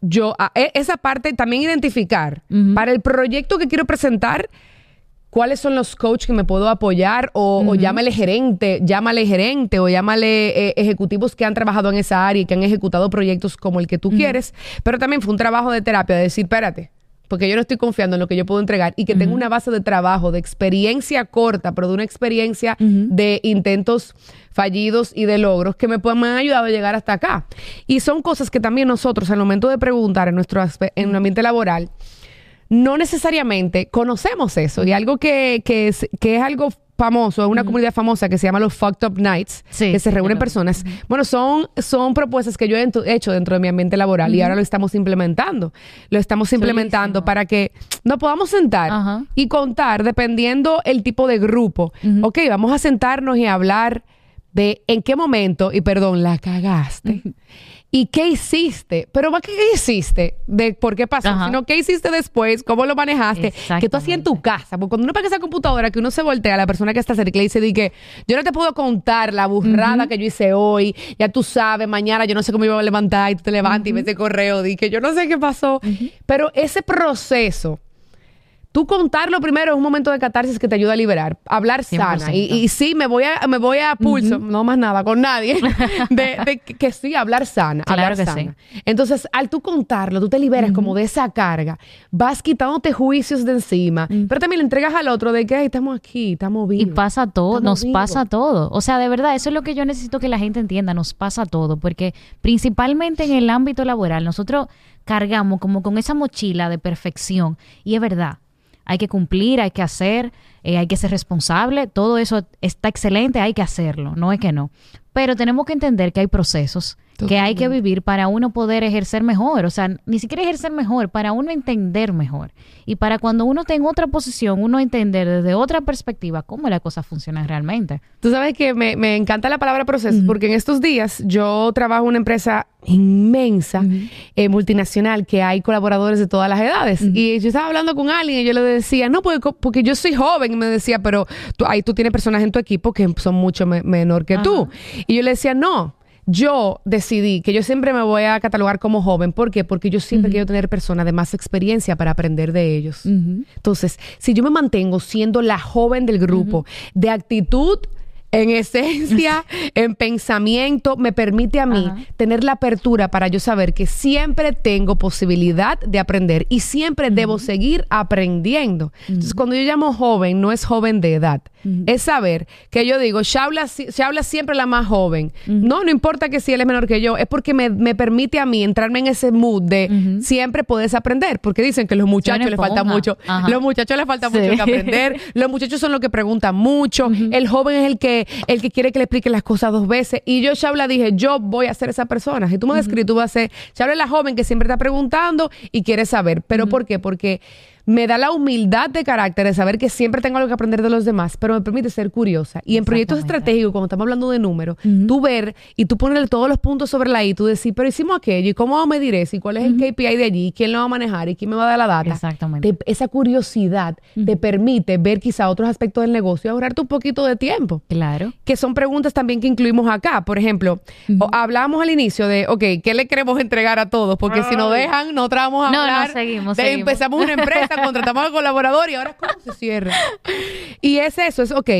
yo, e, esa parte también identificar para el proyecto que quiero presentar cuáles son los coaches que me puedo apoyar o, llámale gerente, llámale gerente o llámale eh, ejecutivos que han trabajado en esa área y que han ejecutado proyectos como el que tú quieres. Pero también fue un trabajo de terapia de decir, espérate, porque yo no estoy confiando en lo que yo puedo entregar y que tengo una base de trabajo, de experiencia corta, pero de una experiencia de intentos fallidos y de logros que me, me han ayudado a llegar hasta acá. Y son cosas que también nosotros, al momento de preguntar en nuestro en un ambiente laboral, no necesariamente conocemos eso. Y algo que, que, es, que es algo famoso, es una comunidad famosa que se llama los Fucked Up Nights, que se reúnen personas. Bueno, son, son propuestas que yo he hecho dentro de mi ambiente laboral y ahora lo estamos implementando. Lo estamos implementando para que nos podamos sentar y contar dependiendo el tipo de grupo. Ok, vamos a sentarnos y hablar de en qué momento, y perdón, la cagaste. ¿Y qué hiciste? Pero más que qué hiciste, de por qué pasó, sino qué hiciste después, cómo lo manejaste, qué tú hacías en tu casa. Porque cuando uno paga esa computadora, que uno se voltea a la persona que está cerca y le dice, di que yo no te puedo contar la burrada que yo hice hoy, ya tú sabes, mañana yo no sé cómo iba a levantar y tú te levantas y ves el correo, di que yo no sé qué pasó. Pero ese proceso tú contarlo primero es un momento de catarsis que te ayuda a liberar, hablar sana. Y, sí, me voy a, me voy a pulso, no más nada, con nadie, de, que sí, hablar sana. hablar sana. Entonces, al tú contarlo, tú te liberas como de esa carga, vas quitándote juicios de encima, pero también le entregas al otro de que estamos aquí, estamos vivos. Y pasa todo, nos pasa todo. O sea, de verdad, eso es lo que yo necesito que la gente entienda, nos pasa todo, porque principalmente en el ámbito laboral, nosotros cargamos como con esa mochila de perfección. Y es verdad, hay que cumplir, hay que hacer, eh, hay que ser responsable, todo eso está excelente, hay que hacerlo, no es que no. Pero tenemos que entender que hay procesos que hay que vivir para uno poder ejercer mejor, o sea, ni siquiera ejercer mejor, para uno entender mejor. Y para cuando uno está en otra posición, uno entender desde otra perspectiva cómo la cosa funciona realmente. Tú sabes que me, encanta la palabra proceso, porque en estos días yo trabajo en una empresa inmensa, eh, multinacional, que hay colaboradores de todas las edades. Y yo estaba hablando con alguien y yo le decía, no, porque, porque yo soy joven, y me decía, pero tú, ahí tú tienes personas en tu equipo que son mucho menor que tú. Y yo le decía, no yo decidí que yo siempre me voy a catalogar como joven. ¿Por qué? Porque yo siempre quiero tener personas de más experiencia para aprender de ellos. Entonces, si yo me mantengo siendo la joven del grupo, de actitud en esencia, en pensamiento, me permite a mí tener la apertura para yo saber que siempre tengo posibilidad de aprender y siempre debo seguir aprendiendo. Entonces, cuando yo llamo joven, no es joven de edad, es saber que yo digo, Shaula, Shaula siempre la más joven. No, no importa que si él es menor que yo, es porque me, me permite a mí entrarme en ese mood de siempre puedes aprender. Porque dicen que los muchachos les falta mucho. Ajá. Los muchachos les falta Sí. mucho que aprender. Los muchachos son los que preguntan mucho. El joven es el que, el que quiere que le explique las cosas dos veces. Y yo, Shaula, dije, yo voy a ser esa persona. Si tú me describes, tú vas a ser, Shaula es la joven que siempre está preguntando y quiere saber. ¿Pero por qué? Porque me da la humildad de carácter de saber que siempre tengo algo que aprender de los demás, pero me permite ser curiosa. Y en proyectos estratégicos, cuando estamos hablando de números, tú ver y tú ponerle todos los puntos sobre la I, tú decir, pero hicimos aquello, ¿y cómo medir eso? ¿Y cuál es el KPI de allí? ¿Y ¿Quién lo va a manejar? ¿Y quién me va a dar la data? Exactamente. Te- esa curiosidad te permite ver quizá otros aspectos del negocio y ahorrarte un poquito de tiempo Claro. que son preguntas también que incluimos acá. Por ejemplo, hablábamos al inicio de, ok, ¿qué le queremos entregar a todos? Porque si nos dejan, nosotros vamos a No, no, hablar. seguimos, de- seguimos. Empezamos una empresa, contratamos al colaborador y ahora ¿cómo se cierra? Y es eso, es, ok,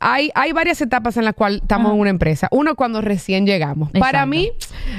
hay, hay varias etapas en las cuales estamos en una empresa. Uno, cuando recién llegamos. Para mí,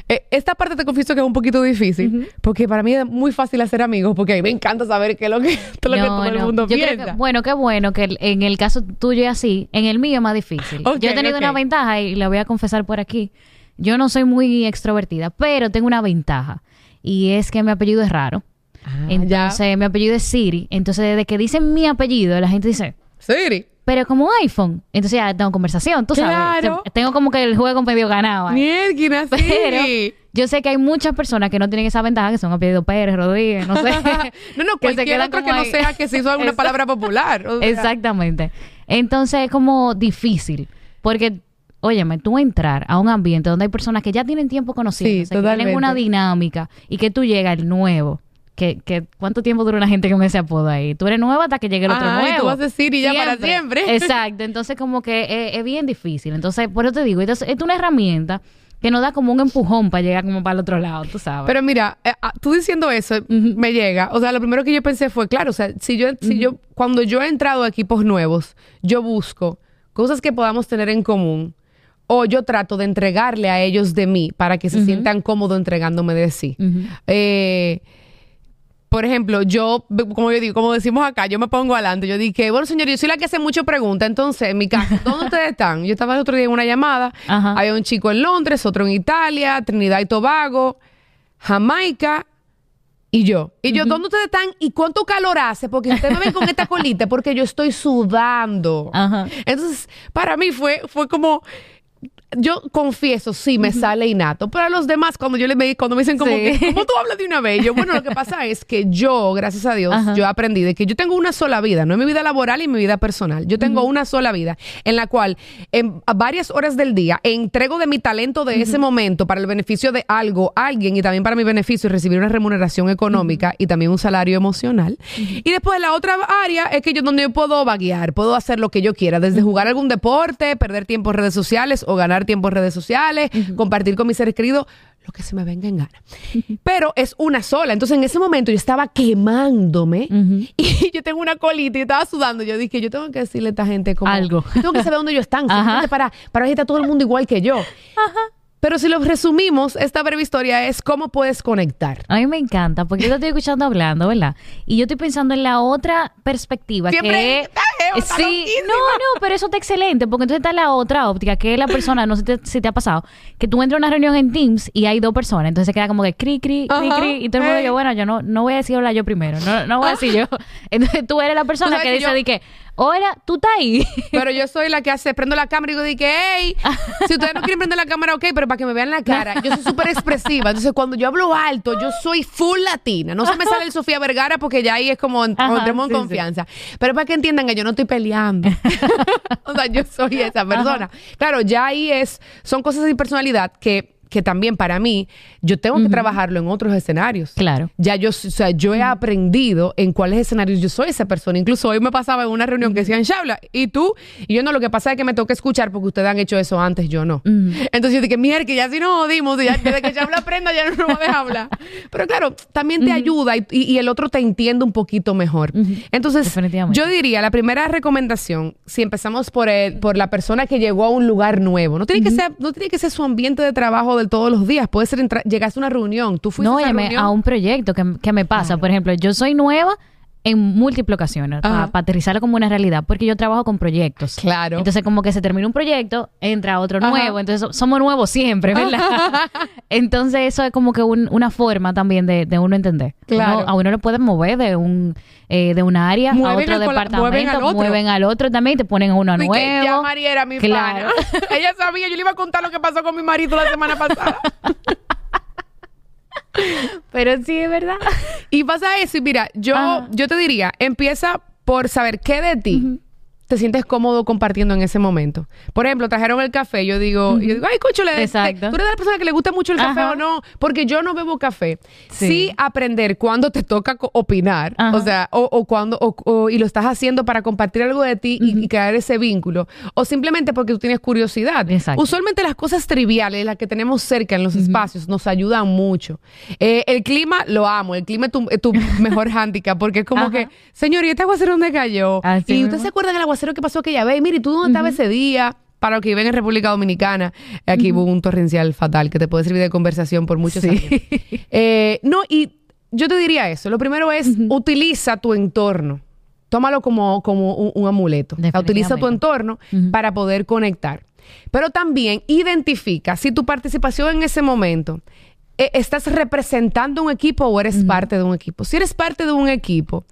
eh, esta parte te confieso que es un poquito difícil, porque para mí es muy fácil hacer amigos, porque a mí me encanta saber qué es lo que, todo lo que No, todo el mundo Yo piensa. que- bueno, qué bueno que en el caso tuyo es así. En el mío es más difícil. Ok, yo he tenido una ventaja y la voy a confesar por aquí. Yo no soy muy extrovertida, pero tengo una ventaja. Y es que mi apellido es raro. Ah, Entonces, mi apellido es Siri. Entonces, desde que dicen mi apellido, la gente dice, Siri. pero como iPhone. Entonces ya tengo conversación, tú sabes. Claro. Te- Tengo como que el juego medio ganado. Mierda, Pero Siri. yo sé que hay muchas personas que no tienen esa ventaja, que son apellido Pérez, Rodríguez, no sé. No, no, que cualquier otro que no ahí. sea que se hizo alguna palabra popular. o sea. Exactamente. Entonces es como difícil. Porque, óyeme, tú entrar a un ambiente donde hay personas que ya tienen tiempo conocidos, Sí, que tienen una dinámica y que tú llegas el nuevo. Que, que, ¿Cuánto tiempo dura una gente con ese apodo ahí? Tú eres nueva hasta que llegue el otro Ajá, y nuevo. tú vas a decir y ya para siempre. Exacto. Entonces, como que es, es bien difícil. Entonces, por eso te digo, entonces, es una herramienta que nos da como un empujón para llegar como para el otro lado, tú sabes. Pero mira, eh, ah, tú diciendo eso me llega. O sea, lo primero que yo pensé fue, claro, o sea, si yo, si yo, cuando yo he entrado a equipos nuevos, yo busco cosas que podamos tener en común. O yo trato de entregarle a ellos de mí para que se sientan cómodos entregándome de sí. Eh, por ejemplo, yo, como yo digo, como decimos acá, yo me pongo adelante. Yo dije, bueno, señor, yo soy la que hace mucho preguntas. Entonces, en mi casa, ¿dónde ustedes están? Yo estaba el otro día en una llamada. Ajá. Había un chico en Londres, otro en Italia, Trinidad y Tobago, Jamaica y yo. Y yo, ¿dónde ustedes están? ¿Y cuánto calor hace? Porque ustedes me ven con esta colita porque yo estoy sudando. Ajá. Entonces, para mí fue, fue como. Yo confieso, sí, me sale innato. Pero a los demás, cuando yo les me, cuando me dicen como Sí. que, ¿cómo tú hablas de una vez? Yo, bueno, lo que pasa es que yo, gracias a Dios, Ajá. yo aprendí de que yo tengo una sola vida, no en mi vida laboral y mi vida personal. Yo tengo una sola vida en la cual en a varias horas del día entrego de mi talento de ese momento para el beneficio de algo, alguien y también para mi beneficio y recibir una remuneración económica y también un salario emocional. Y después la otra área es que yo donde yo puedo vaguear, puedo hacer lo que yo quiera, desde jugar algún deporte, perder tiempo en redes sociales o ganar tiempo en redes sociales, compartir con mis seres queridos, lo que se me venga en gana. Pero es una sola. Entonces en ese momento yo estaba quemándome y yo tengo una colita y estaba sudando. Yo dije, yo tengo que decirle a esta gente como... Algo. yo Tengo que saber dónde ellos están. Ajá. Para, para ver si está todo el mundo igual que yo. Pero si lo resumimos, esta breve historia es cómo puedes conectar. A mí me encanta porque yo te estoy escuchando hablando, ¿verdad? Y yo estoy pensando en la otra perspectiva Siempre que está sí, no, no, pero eso está excelente porque entonces está la otra óptica que es la persona, no sé si te, si te ha pasado, que tú entras a una reunión en Teams y hay dos personas, entonces se queda como que cri cri cri Ajá, cri y todo el mundo dice, bueno, yo no no voy a decir hola yo primero, no no voy a decir yo. Entonces tú eres la persona que dice yo- de que, "Hola, tú estás ahí." Pero yo soy la que hace, prendo la cámara y digo, de que, hey, si ustedes no quieren prender la cámara, ok, pero para que me vean la cara. Yo soy súper expresiva. Entonces, cuando yo hablo alto, yo soy full latina. No se me sale el Sofía Vergara porque ya ahí es como entremos en sí, sí. confianza. Pero para que entiendan que yo no estoy peleando. o sea, yo soy esa persona. Claro, ya ahí es, son cosas de personalidad que, que también para mí, yo tengo que trabajarlo en otros escenarios. Claro. Ya yo, o sea, yo he aprendido en cuáles escenarios yo soy esa persona. Incluso hoy me pasaba en una reunión que decían, Shabla, ¿y tú? Y yo no, lo que pasa es que me toca escuchar porque ustedes han hecho eso antes, yo no. Entonces yo dije, mierda, que ya si nos jodimos, ya, desde que Shabla aprenda ya no nos va a dejar hablar. Pero claro, también te ayuda y, el otro te entiende un poquito mejor. Entonces, yo diría, la primera recomendación, si empezamos por el, por la persona que llegó a un lugar nuevo, no tiene que ser, no tiene que ser su ambiente de trabajo de todos los días, puede ser llegaste a una reunión, tú fuiste No, a reunión. un proyecto que, que me pasa. Por ejemplo, yo soy nueva en múltiples ocasiones para Ajá. aterrizarlo como una realidad, porque yo trabajo con proyectos. Claro. Entonces, como que se termina un proyecto, entra otro Ajá. nuevo, entonces so- somos nuevos siempre, ¿verdad? entonces, eso es como que un- una forma también de, de uno entender. Claro. Uno- a uno lo pueden mover de un eh, de un área a otro departamento, mueven al otro. mueven al otro también, te ponen a uno Y que nuevo. ya María era mi Claro. pana. Ella sabía, yo le iba a contar lo que pasó con mi marido la semana pasada. Pero sí, es verdad. y pasa eso, y mira, yo, Ajá. yo te diría, empieza por saber qué de ti te sientes cómodo compartiendo en ese momento. Por ejemplo, trajeron el café, yo digo, yo digo, ay, cóchale, Exacto. tú eres de la persona que le gusta mucho el café Ajá. o no, porque yo no bebo café. Sí, Sí. aprender cuándo te toca opinar, Ajá. o sea, o, o cuando, o- o- y lo estás haciendo para compartir algo de ti y, y crear ese vínculo, o simplemente porque tú tienes curiosidad. Exacto. Usualmente las cosas triviales, las que tenemos cerca en los espacios, nos ayudan mucho. Eh, el clima, lo amo, el clima es tu, es tu mejor hándicap, porque es como Ajá. que, señor, ¿y este aguacero dónde cayó? Así y usted se acuerda del aguacero que pasó aquella vez, mire, ¿y tú dónde estabas ese día? Para los que viven en República Dominicana, aquí hubo un torrencial fatal que te puede servir de conversación por muchos Sí. años. Eh, no, y yo te diría eso. Lo primero es utiliza tu entorno. Tómalo como, como un, un amuleto. O sea, utiliza tu entorno para poder conectar. Pero también identifica si tu participación en ese momento eh, estás representando un equipo o eres parte de un equipo. Si eres parte de un equipo,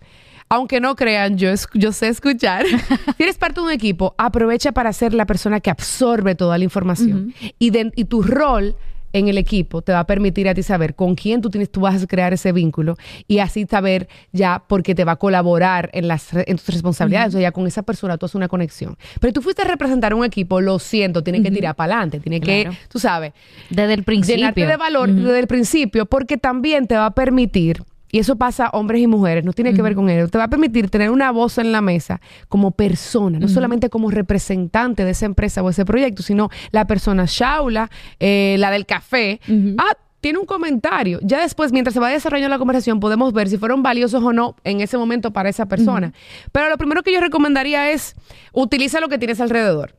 aunque no crean, yo, es- yo sé escuchar. si eres parte de un equipo, aprovecha para ser la persona que absorbe toda la información. y, de- y tu rol en el equipo te va a permitir a ti saber con quién tú tienes, tú vas a crear ese vínculo y así saber ya porque te va a colaborar en las re- en tus responsabilidades, o sea, ya con esa persona tú haces una conexión. Pero tú fuiste a representar un equipo, lo siento, tiene que tirar para adelante, tiene Claro. que, tú sabes, Desde el principio. llenarte de valor desde el principio, porque también te va a permitir, y eso pasa a hombres y mujeres, no tiene que ver con ello, te va a permitir tener una voz en la mesa como persona, no solamente como representante de esa empresa o ese proyecto, sino la persona Shaula, eh, la del café. Ah, tiene un comentario. Ya después, mientras se va desarrollando la conversación, podemos ver si fueron valiosos o no en ese momento para esa persona. Pero lo primero que yo recomendaría es utiliza lo que tienes alrededor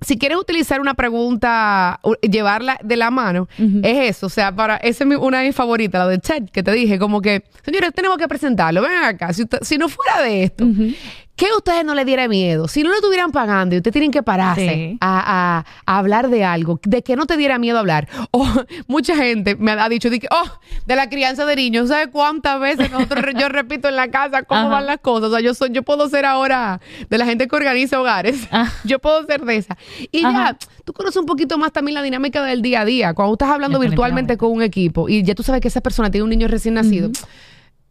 si quieres utilizar una pregunta, llevarla de la mano, es eso. O sea, para esa es mi- una de mis favoritas, la de Ted, que te dije, como que, señores, tenemos que presentarlo. Ven acá, si, usted- si no fuera de esto, ¿qué a ustedes no le diera miedo? Si no lo estuvieran pagando y ustedes tienen que pararse Sí. a, a- a hablar de algo, de que no te diera miedo hablar. O mucha gente me ha dicho, de que, oh, de la crianza de niños, ¿sabes cuántas veces nosotros, yo repito en la casa cómo Ajá. van las cosas? O sea, yo, soy, yo puedo ser ahora de la gente que organiza hogares. Ah. Yo puedo ser de esa. Y Ajá. ya, tú conoces un poquito más también la dinámica del día a día. Cuando estás hablando virtualmente con un equipo y ya tú sabes que esa persona tiene un niño recién nacido,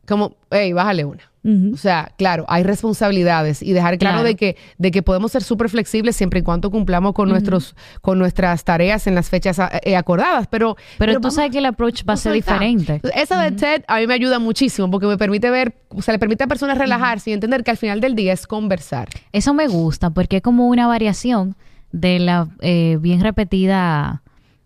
como, hey, bájale una. O sea, claro, hay responsabilidades y dejar claro, Claro. de que de que podemos ser súper flexibles siempre y cuando cumplamos con nuestros con nuestras tareas en las fechas eh, acordadas, pero Pero, tú vamos- sabes que el approach va a ser diferente. Esa de TED a mí me ayuda muchísimo porque me permite ver, o sea, le permite a personas relajarse y entender que al final del día es conversar. Eso me gusta porque es como una variación de la eh, bien repetida.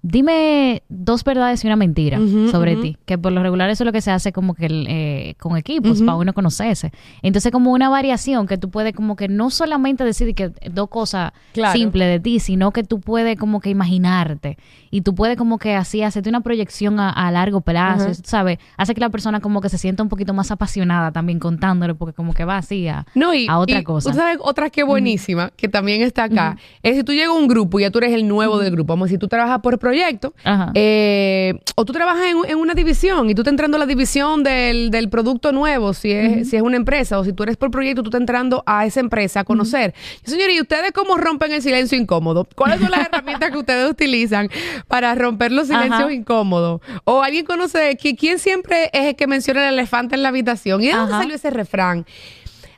Dime dos verdades y una mentira sobre ti. Que por lo regular eso es lo que se hace como que eh, con equipos, para uno conocerse. Entonces, como una variación que tú puedes como que no solamente decir que dos cosas Claro. simples de ti, sino que tú puedes como que imaginarte. Y tú puedes como que así hacerte una proyección a, a largo plazo, Ajá. ¿sabes? Hace que la persona como que se sienta un poquito más apasionada también contándole, porque como que va así a, No, y, a otra y cosa. tú sabes otra que buenísima, que también está acá, es si tú llegas a un grupo y ya tú eres el nuevo del grupo, vamos a decir, tú trabajas por proyecto, eh, o tú trabajas en, en una división y tú estás entrando a la división del, del producto nuevo, si es, si es una empresa, o si tú eres por proyecto, tú estás entrando a esa empresa a conocer. Señores, ¿y ustedes cómo rompen el silencio incómodo? ¿Cuáles son las herramientas que ustedes utilizan para romper los silencios Ajá. incómodos? O alguien conoce, que, ¿quién siempre es el que menciona el elefante en la habitación? ¿Y de dónde Ajá. salió ese refrán?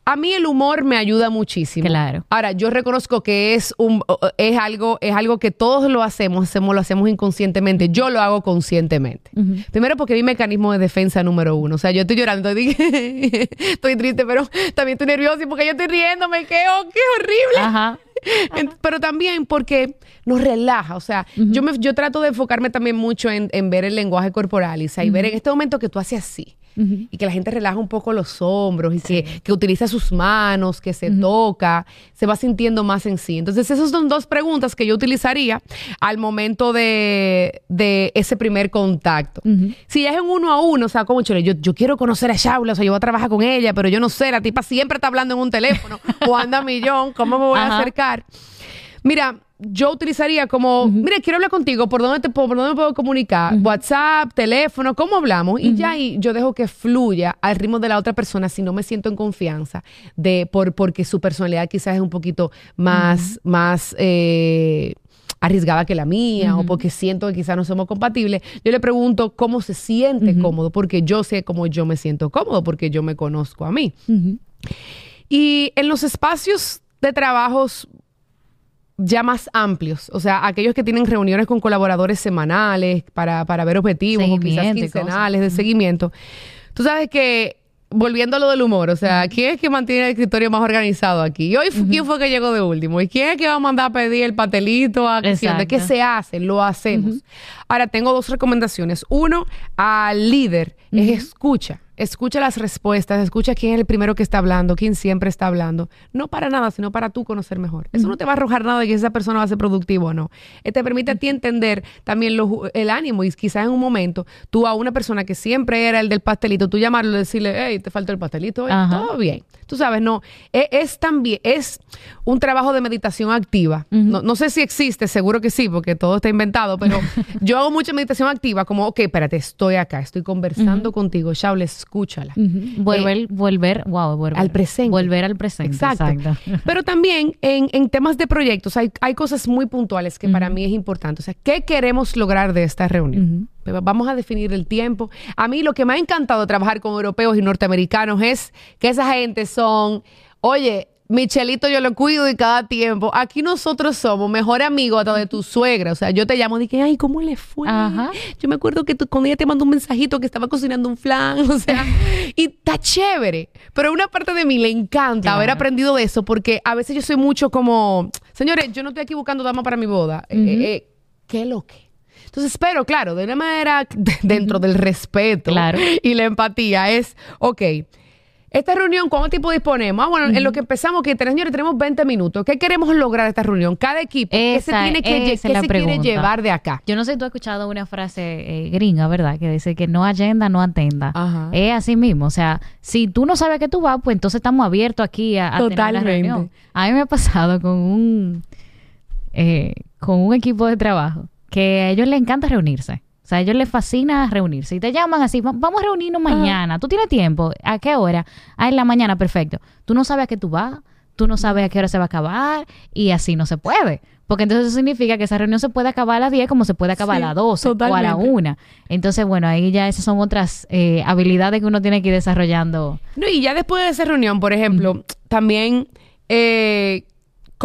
A mí el humor me ayuda muchísimo. Claro. Ahora, yo reconozco que es un es algo es algo que todos lo hacemos, hacemos lo hacemos inconscientemente. Yo lo hago conscientemente. Primero porque mi mecanismo de defensa número uno. O sea, yo estoy llorando, estoy, estoy triste, pero también estoy nerviosa y porque yo estoy riéndome. ¡Qué, oh, qué horrible! Ajá. Pero también porque nos relaja. O sea, yo, me, yo trato de enfocarme también mucho en, en ver el lenguaje corporal, Isa, y ver en este momento que tú haces así. Y que la gente relaja un poco los hombros y que, que utiliza sus manos, que se toca, se va sintiendo más en sí. Entonces, esas son dos preguntas que yo utilizaría al momento de, de ese primer contacto. Si ya es en uno a uno, o sea, como chule, yo, yo quiero conocer a Shaula, o sea, yo voy a trabajar con ella, pero yo no sé, la tipa siempre está hablando en un teléfono o anda a millón, ¿cómo me voy a acercar? Mira, yo utilizaría como, mira, quiero hablar contigo, ¿por dónde, te, puedo- por dónde me puedo comunicar? WhatsApp, teléfono, ¿cómo hablamos? Y ya ahí yo dejo que fluya al ritmo de la otra persona si no me siento en confianza, de, por, porque su personalidad quizás es un poquito más, más eh, arriesgada que la mía o porque siento que quizás no somos compatibles. Yo le pregunto cómo se siente cómodo, porque yo sé cómo yo me siento cómodo, porque yo me conozco a mí. Y en los espacios de trabajos ya más amplios, o sea, aquellos que tienen reuniones con colaboradores semanales para, para ver objetivos o quizás quincenales de seguimiento. Tú sabes que, volviendo a lo del humor, o sea, ¿quién es que mantiene el escritorio más organizado aquí? ¿Y hoy quién fue que llegó de último? ¿Y quién es que va a mandar a pedir el pastelito? A ¿De qué se hace? Lo hacemos. Ahora, tengo dos recomendaciones. Uno, al líder, es escucha. Escucha las respuestas, escucha quién es el primero que está hablando, quién siempre está hablando. No para nada, sino para tú conocer mejor. Eso no te va a arrojar nada de que esa persona va a ser productiva o no. Eh, te permite a ti entender también lo el ánimo y quizás en un momento tú a una persona que siempre era el del pastelito, tú llamarlo y decirle, hey, te falta el pastelito, Ajá. todo bien. Tú sabes, no, es, es también, es un trabajo de meditación activa. no, no sé si existe, seguro que sí, porque todo está inventado, pero yo hago mucha meditación activa, como, ok, espérate, estoy acá, estoy conversando contigo, Shaul, escúchala. Ujú. Volver, volver, wow, volver. Eh, al presente. Volver al presente. Exacto. Exacto. Pero también en, en temas de proyectos hay, hay cosas muy puntuales que para mí es importante. O sea, ¿qué queremos lograr de esta reunión? Vamos a definir el tiempo. A mí lo que me ha encantado trabajar con europeos y norteamericanos es que esa gente son, oye, Michelito yo lo cuido y cada tiempo. Aquí nosotros somos mejor amigos hasta de tu suegra. O sea, yo te llamo y dije, ay, ¿cómo le fue? Ajá. Yo me acuerdo que tú, cuando ella te mandó un mensajito que estaba cocinando un flan, o sea, y está chévere. Pero una parte de mí le encanta Claro. haber aprendido de eso porque a veces yo soy mucho como, señores, yo no estoy aquí buscando dama para mi boda. Eh, eh, eh, ¿Qué lo que? Entonces, espero, claro, de una manera de- dentro del respeto Claro. y la empatía es, ok, esta reunión, ¿cuánto tiempo disponemos? Ah, bueno, en lo que empezamos, que tenemos, señores, tenemos 20 minutos. ¿Qué queremos lograr de esta reunión? Cada equipo, ¿qué se Esa- tiene que, qué la se quiere pregunta. llevar de acá? Yo no sé si tú has escuchado una frase eh, gringa, ¿verdad? Que dice que no agenda, no atenda. Ajá. Es así mismo. O sea, si tú no sabes a qué tú vas, pues entonces estamos abiertos aquí a, a tener Totalmente. reunión. A mí me ha pasado con un, eh, con un equipo de trabajo que a ellos les encanta reunirse. O sea, a ellos les fascina reunirse. Y te llaman así, "Va- vamos a reunirnos mañana. ¿Tú tienes tiempo? ¿A qué hora? Ah, en la mañana, perfecto. Tú no sabes a qué tú vas, tú no sabes a qué hora se va a acabar y así no se puede. Porque entonces eso significa que esa reunión se puede acabar a las 10 como se puede acabar Sí, a las 12 o a la totalmente. 1. Entonces, bueno, ahí ya esas son otras eh, habilidades que uno tiene que ir desarrollando. No, y ya después de esa reunión, por ejemplo, también, eh,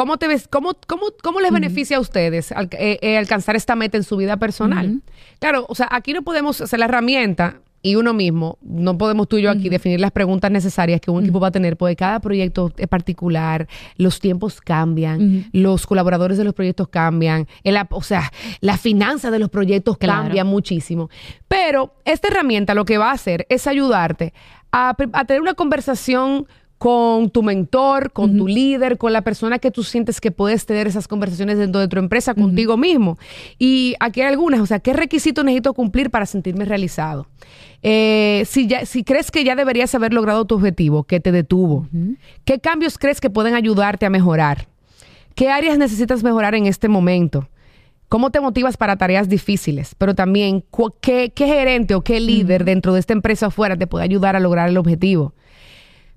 ¿cómo, te ves, cómo, cómo, cómo les beneficia a ustedes al- eh, eh, alcanzar esta meta en su vida personal? Claro, o sea, aquí no podemos hacer la herramienta y uno mismo, no podemos tú y yo aquí definir las preguntas necesarias que un equipo va a tener, porque cada proyecto es particular, los tiempos cambian, los colaboradores de los proyectos cambian, el o sea, la finanza de los proyectos Claro. cambia muchísimo. Pero esta herramienta lo que va a hacer es ayudarte a tener una conversación con tu mentor, con tu líder, con la persona que tú sientes que puedes tener esas conversaciones dentro de tu empresa contigo mismo. Y aquí hay algunas, o sea, ¿qué requisitos necesito cumplir para sentirme realizado? Eh, si, ya, si crees que ya deberías haber logrado tu objetivo, ¿qué te detuvo? ¿Qué cambios crees que pueden ayudarte a mejorar? ¿Qué áreas necesitas mejorar en este momento? ¿Cómo te motivas para tareas difíciles? Pero también, cu- ¿qué, qué gerente o qué líder dentro de esta empresa afuera te puede ayudar a lograr el objetivo?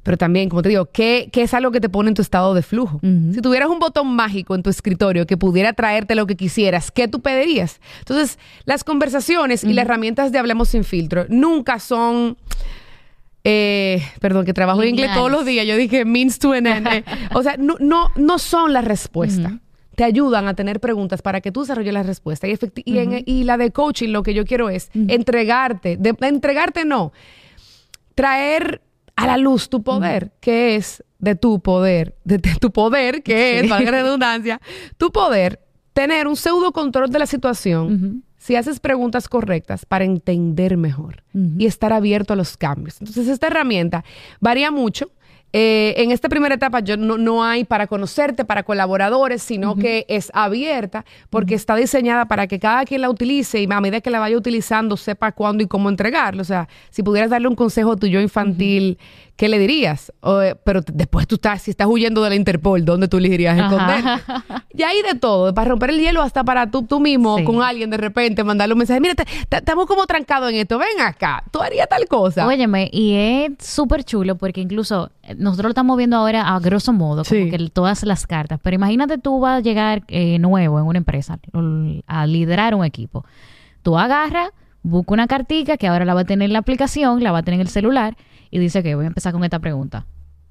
Pero también, como te digo, ¿qué, qué es algo que te pone en tu estado de flujo? Si tuvieras un botón mágico en tu escritorio que pudiera traerte lo que quisieras, ¿qué tú pedirías? Entonces, las conversaciones y las herramientas de Hablemos sin filtro nunca son... eh, perdón, que trabajo en inglés todos los días. Yo dije means to an end. Eh, o sea, no, no, no son la respuesta. Te ayudan a tener preguntas para que tú desarrolles la respuesta. Y, en- y la de coaching, lo que yo quiero es entregarte. De, entregarte no. Traer a la luz tu poder, que es de tu poder, de, de tu poder, que es, valga la redundancia, tu poder, tener un pseudo control de la situación si haces preguntas correctas para entender mejor y estar abierto a los cambios. Entonces, esta herramienta varía mucho. Eh, en esta primera etapa yo no, no, hay para conocerte, para colaboradores, sino que es abierta porque está diseñada para que cada quien la utilice y a medida que la vaya utilizando sepa cuándo y cómo entregarlo. O sea, si pudieras darle un consejo tuyo infantil ¿qué le dirías? Eh, pero después tú estás, si estás huyendo de la Interpol, ¿dónde tú le dirías esconder? Y hay de todo, para romper el hielo hasta para tú, tú mismo con alguien de repente mandarle un mensaje, mira, estamos como trancados en esto, ven acá, tú harías tal cosa. Óyeme, y es súper chulo porque incluso eh, nosotros lo estamos viendo ahora a grosso modo, como que todas las cartas, pero imagínate tú vas a llegar eh, nuevo en una empresa, a liderar un equipo. Tú agarras, busca una cartica que ahora la va a tener en la aplicación, la va a tener en el celular y dice que voy a empezar con esta pregunta.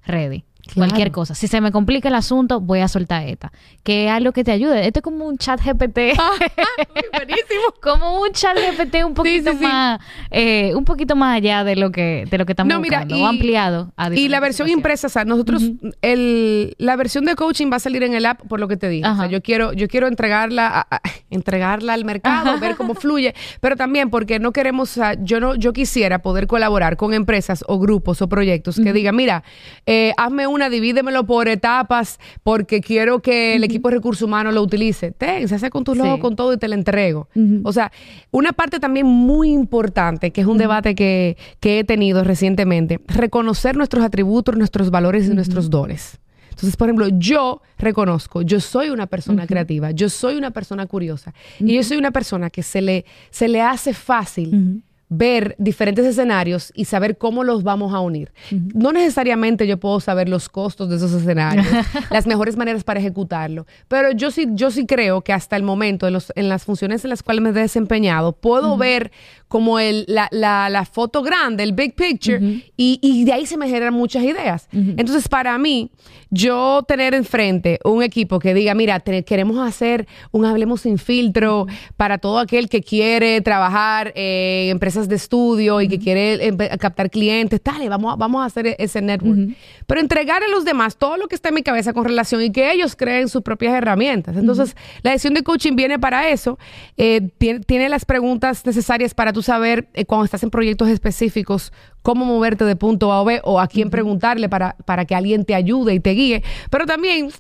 Ready. Cualquier cosa. Si se me complica el asunto, voy a soltar esta. Que es algo que te ayude. Esto es como un chat GPT. Ah, buenísimo. como un chat GPT un poquito más, eh, un poquito más allá de lo que, de lo que estamos buscando, o ampliado. y la versión impresa, o sea, nosotros, el, la versión de coaching va a salir en el app por lo que te dije. O sea, yo quiero, yo quiero entregarla, entregarla al mercado, ver cómo fluye, pero también porque no queremos, o sea, yo no, yo quisiera poder colaborar con empresas o grupos o proyectos que digan, mira, eh, hazme una, divídemelo por etapas porque quiero que el equipo de recursos humanos lo utilice. Ten, se hace con tus logos, con todo y te lo entrego. O sea, una parte también muy importante, que es un debate que, que, he tenido recientemente, reconocer nuestros atributos, nuestros valores y nuestros dones. Entonces, por ejemplo, yo reconozco, yo soy una persona creativa, yo soy una persona curiosa y yo soy una persona que se le, se le hace fácil ver diferentes escenarios y saber cómo los vamos a unir. No necesariamente yo puedo saber los costos de esos escenarios, las mejores maneras para ejecutarlo, pero yo sí, yo sí creo que hasta el momento, en, los, en las funciones en las cuales me he desempeñado, puedo ver como el, la, la, foto grande, el big picture, y, y, de ahí se me generan muchas ideas. Entonces, para mí, yo tener enfrente un equipo que diga, mira, queremos hacer un Hablemos sin filtro para todo aquel que quiere trabajar en empresas de estudio y que quiere captar clientes, dale, vamos, vamos a hacer ese network. Pero entregar a los demás todo lo que está en mi cabeza con relación y que ellos creen sus propias herramientas. Entonces, la decisión de coaching viene para eso, eh, tiene, tiene las preguntas necesarias para tu saber eh, cuando estás en proyectos específicos cómo moverte de punto A a B o a quién preguntarle para, para que alguien te ayude y te guíe. Pero también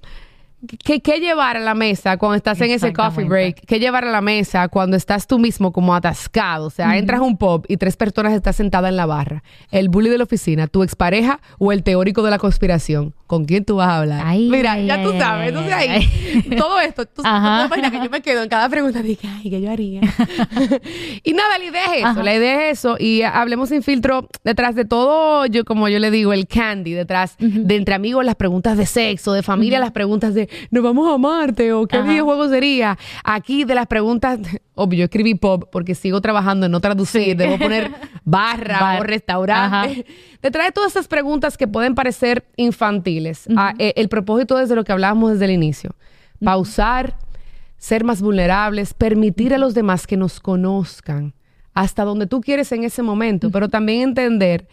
¿Qué, llevar a la mesa cuando estás en ese coffee break? ¿Qué llevar a la mesa cuando estás tú mismo como atascado? O sea, entras a un pub y tres personas están sentadas en la barra. El bully de la oficina, tu expareja o el teórico de la conspiración. ¿Con quién tú vas a hablar? Mira, ya tú sabes. Entonces ahí, todo esto, tú, imaginas que yo me quedo en cada pregunta dije, ay, ¿qué yo haría? y nada, la idea es eso, la idea es eso. Y hablemos sin filtro, detrás de todo, yo como yo le digo, el candy, detrás de entre amigos las preguntas de sexo, de familia las preguntas de nos vamos a Marte o qué videojuego sería. Aquí de las preguntas, obvio, yo escribí pop porque sigo trabajando en no traducir, debo poner barra o restaurante. Detrás de todas estas preguntas que pueden parecer infantiles, ah, eh, el propósito es de lo que hablábamos desde el inicio. Pausar, ser más vulnerables, permitir a los demás que nos conozcan hasta donde tú quieres en ese momento, pero también entender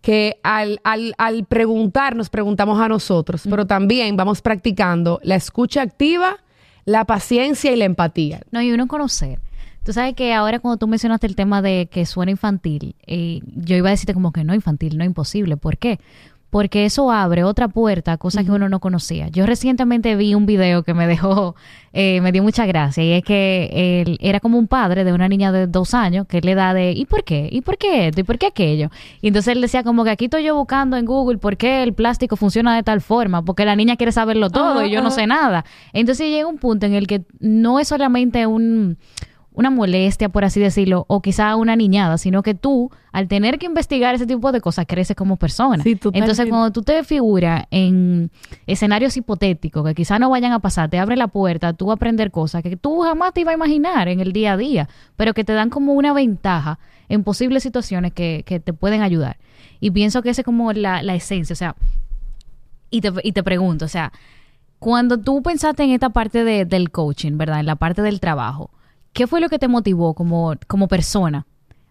que al, al, al preguntar nos preguntamos a nosotros, pero también vamos practicando la escucha activa, la paciencia y la empatía. No, y uno conocer. Tú sabes que ahora cuando tú mencionaste el tema de que suena infantil, eh, yo iba a decirte como que no infantil, no imposible. ¿Por qué? Porque eso abre otra puerta a cosas que uno no conocía. Yo recientemente vi un video que me dejó, eh, me dio mucha gracia, y es que él era como un padre de una niña de dos años que le da de, ¿y por qué? ¿Y por qué esto? ¿Y por qué aquello? Y entonces él decía como que aquí estoy yo buscando en Google por qué el plástico funciona de tal forma, porque la niña quiere saberlo todo y yo no sé nada. Entonces llega un punto en el que no es solamente un una molestia, por así decirlo, o quizá una niñada, sino que tú, al tener que investigar ese tipo de cosas, creces como persona. Entonces, cuando tú te figuras en escenarios hipotéticos que quizá no vayan a pasar, te abre la puerta, tú a aprender cosas que tú jamás te ibas a imaginar en el día a día, pero que te dan como una ventaja en posibles situaciones que, que te pueden ayudar. Y pienso que esa es como la, la esencia, o sea, y te, y te pregunto, o sea, cuando tú pensaste en esta parte de, del coaching, ¿verdad? En la parte del trabajo, ¿qué fue lo que te motivó como, como persona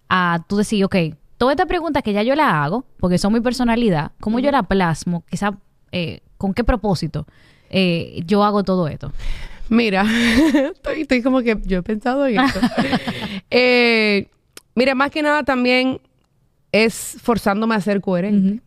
a tú decir, ok, toda esta pregunta que ya yo la hago, porque son mi personalidad, ¿cómo yo la plasmo? Quizá, eh, ¿con qué propósito eh, yo hago todo esto? Mira, estoy, estoy como que yo he pensado en esto. Eh, mira, más que nada también es forzándome a ser coherente.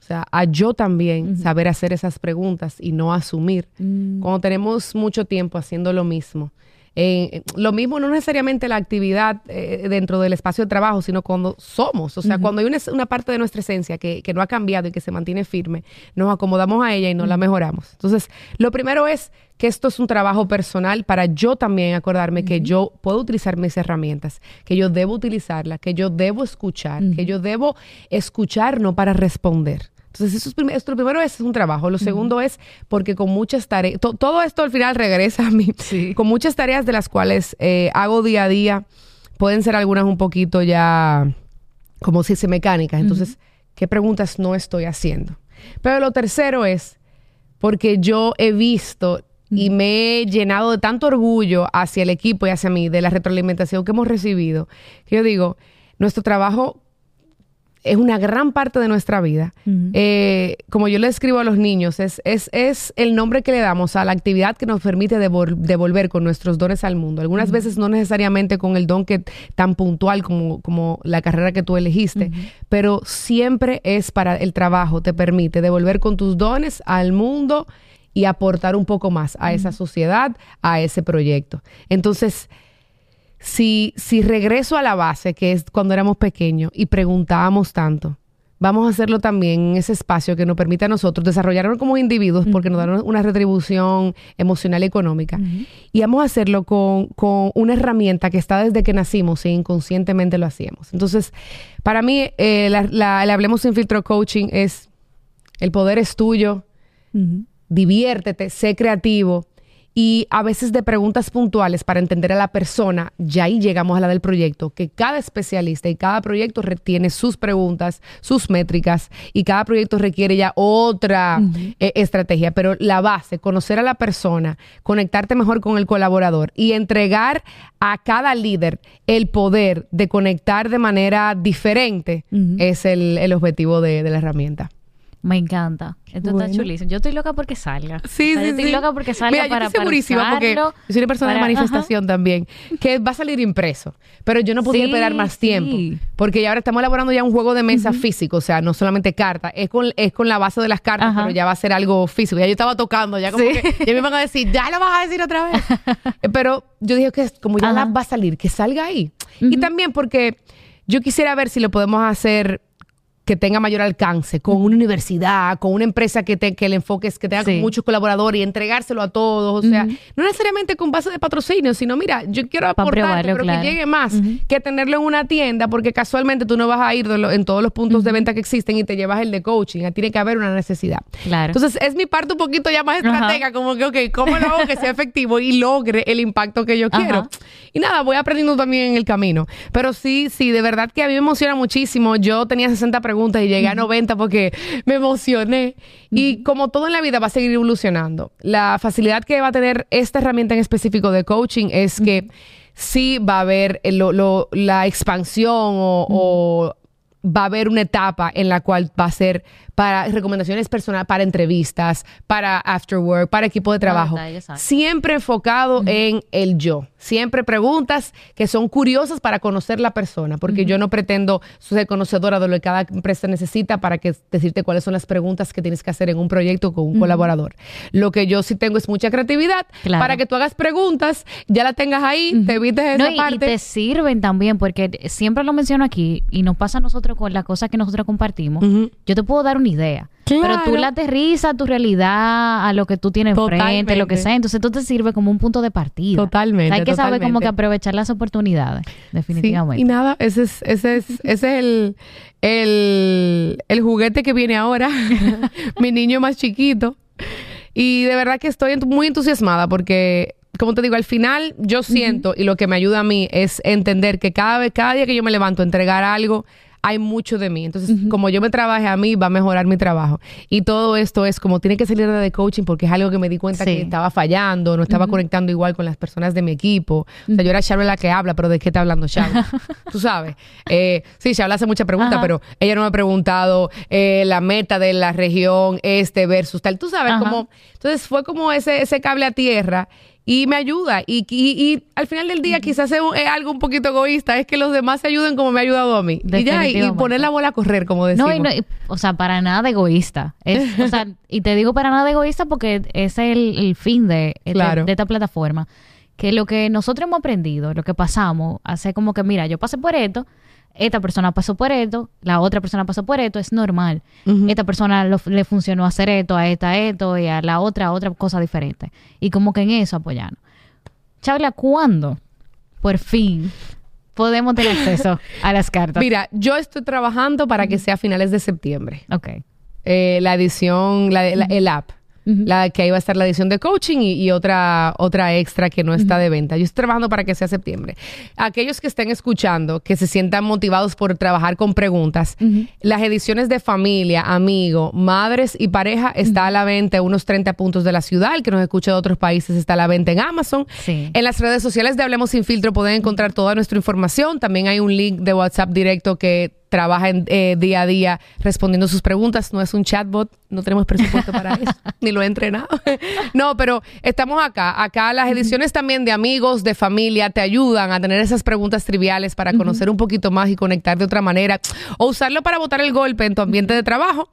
O sea, a yo también saber hacer esas preguntas y no asumir. Mm. Cuando tenemos mucho tiempo haciendo lo mismo. Eh, lo mismo no necesariamente la actividad eh, dentro del espacio de trabajo, sino cuando somos. O sea, cuando hay una, una parte de nuestra esencia que, que no ha cambiado y que se mantiene firme, nos acomodamos a ella y no la mejoramos. Entonces, lo primero es que esto es un trabajo personal para yo también acordarme que yo puedo utilizar mis herramientas, que yo debo utilizarlas, que yo debo escuchar, que yo debo escuchar no para responder. Entonces, eso es prim- esto, lo primero es un trabajo. Lo segundo es porque con muchas tareas, to- todo esto al final regresa a mí, con muchas tareas de las cuales eh, hago día a día, pueden ser algunas un poquito ya, como si se mecánicas. Entonces, ¿qué preguntas no estoy haciendo? Pero lo tercero es porque yo he visto y me he llenado de tanto orgullo hacia el equipo y hacia mí, de la retroalimentación que hemos recibido, que yo digo, nuestro trabajo es una gran parte de nuestra vida. Eh, como yo le escribo a los niños, es, es, es el nombre que le damos a la actividad que nos permite devol- devolver con nuestros dones al mundo. Algunas veces no necesariamente con el don que tan puntual como, como la carrera que tú elegiste, pero siempre es para el trabajo, te permite devolver con tus dones al mundo y aportar un poco más a esa sociedad, a ese proyecto. Entonces, si, si regreso a la base, que es cuando éramos pequeños y preguntábamos tanto, vamos a hacerlo también en ese espacio que nos permite a nosotros desarrollarnos como individuos porque nos dan una retribución emocional y económica. Y vamos a hacerlo con, con una herramienta que está desde que nacimos e inconscientemente lo hacíamos. Entonces, para mí, eh, la, Hablemos sin filtro coaching es el poder es tuyo, diviértete, sé creativo y a veces de preguntas puntuales para entender a la persona, ya ahí llegamos a la del proyecto, que cada especialista y cada proyecto retiene sus preguntas, sus métricas y cada proyecto requiere ya otra eh, estrategia, pero la base, conocer a la persona, conectarte mejor con el colaborador y entregar a cada líder el poder de conectar de manera diferente es el, el objetivo de- de la herramienta. Me encanta. Esto Bueno. está chulísimo. Yo estoy loca porque salga. Sí, O sea, sí, yo estoy sí. loca porque salga Mira, yo estoy para segurísima porque yo soy una persona de manifestación también, que va a salir impreso. Pero yo no podía Sí, esperar más sí. tiempo, porque ya ahora estamos elaborando ya un juego de mesa físico, o sea, no solamente cartas, es con, es con la base de las cartas, Ajá. pero ya va a ser algo físico. Ya yo estaba tocando, ya como Sí. que ya me van a decir, ya lo vas a decir otra vez. Pero yo dije que como ya la va a salir, que salga ahí. Y también porque yo quisiera ver si lo podemos hacer que tenga mayor alcance, con una universidad, con una empresa que, te- que el enfoque es que tenga Sí. muchos colaboradores y entregárselo a todos. O sea, no necesariamente con base de patrocinio, sino mira, yo quiero aportar, pero claro. que llegue más que tenerlo en una tienda, porque casualmente tú no vas a ir lo- en todos los puntos de venta que existen y te llevas el de coaching. Tiene que haber una necesidad. Claro. Entonces, es mi parte un poquito ya más estratega, como que, ok, ¿cómo lo hago que sea efectivo y logre el impacto que yo quiero? Y nada, voy aprendiendo también en el camino. Pero sí, sí, de verdad que a mí me emociona muchísimo. Yo tenía 60 preguntas y llegué a 90 porque me emocioné. Y como todo en la vida va a seguir evolucionando. La facilidad que va a tener esta herramienta en específico de coaching es que sí va a haber lo- lo- la expansión o, o va a haber una etapa en la cual va a ser para recomendaciones personales, para entrevistas, para after work, para equipo de trabajo. Siempre enfocado en el yo. Siempre preguntas que son curiosas para conocer la persona, porque yo no pretendo ser conocedora de lo que cada empresa necesita para que decirte cuáles son las preguntas que tienes que hacer en un proyecto con un colaborador. Lo que yo sí tengo es mucha creatividad Claro. para que tú hagas preguntas, ya la tengas ahí, te evites esa No, y, y parte. te sirven también, porque siempre lo menciono aquí, y nos pasa a nosotros con las cosas que nosotros compartimos. Yo te puedo dar una idea, pero tú la aterrizas a tu realidad, a lo que tú tienes enfrente, lo que Totalmente. sea. Entonces, esto te sirve como un punto de partida. Totalmente, O sea, hay que saber como totalmente. que aprovechar las oportunidades, Sí, definitivamente. y nada, ese es, ese es, ese es el, el, el juguete que viene ahora, mi niño más chiquito. Y de verdad que estoy muy entusiasmada porque, como te digo, al final yo siento y lo que me ayuda a mí es entender que cada vez, cada día que yo me levanto a entregar algo hay mucho de mí. Entonces, como yo me trabaje a mí, va a mejorar mi trabajo. Y todo esto es como tiene que salir de coaching porque es algo que me di cuenta que estaba fallando, no estaba conectando igual con las personas de mi equipo. O sea, yo era Charlotte la que habla, pero ¿de qué está hablando Charlotte? Tú sabes. Eh, sí, Charlotte hace muchas preguntas, pero ella no me ha preguntado eh, la meta de la región este versus tal. Tú sabes, como... Entonces fue como ese, ese cable a tierra y me ayuda. Y, y, al final del día, quizás es, algo un poquito egoísta, es que los demás se ayuden como me ha ayudado a mí. Y ya, y, poner la bola a correr, como decimos. No, o sea, para nada egoísta. o sea, y te digo para nada egoísta porque ese es el, fin de, de, esta plataforma. Que lo que nosotros hemos aprendido, lo que pasamos, hace como que, mira, yo pasé por esto, esta persona pasó por esto, la otra persona pasó por esto, es normal. Esta persona le funcionó hacer esto, a esta esto y a la otra otra cosa diferente. Y como que en eso apoyarnos. Chabla, ¿cuándo por fin podemos tener acceso a las cartas? Mira, yo estoy trabajando para que sea a finales de septiembre. Ok. Eh, la edición, la, el app la que ahí va a estar la edición de coaching y, otra, otra extra que no está de venta. Yo estoy trabajando para que sea septiembre. Aquellos que estén escuchando, que se sientan motivados por trabajar con preguntas, las ediciones de familia, amigo, madres y pareja está a la venta en unos 30 puntos de la ciudad. El que nos escucha de otros países está a la venta en Amazon. En las redes sociales de Hablemos Sin Filtro pueden encontrar toda nuestra información. También hay un link de WhatsApp directo que trabaja en, eh, día a día respondiendo sus preguntas. No es un chatbot, no tenemos presupuesto para eso, ni lo he entrenado. no, pero estamos acá. Acá las ediciones también de amigos, de familia, te ayudan a tener esas preguntas triviales para conocer un poquito más y conectar de otra manera. O usarlo para botar el golpe en tu ambiente de trabajo.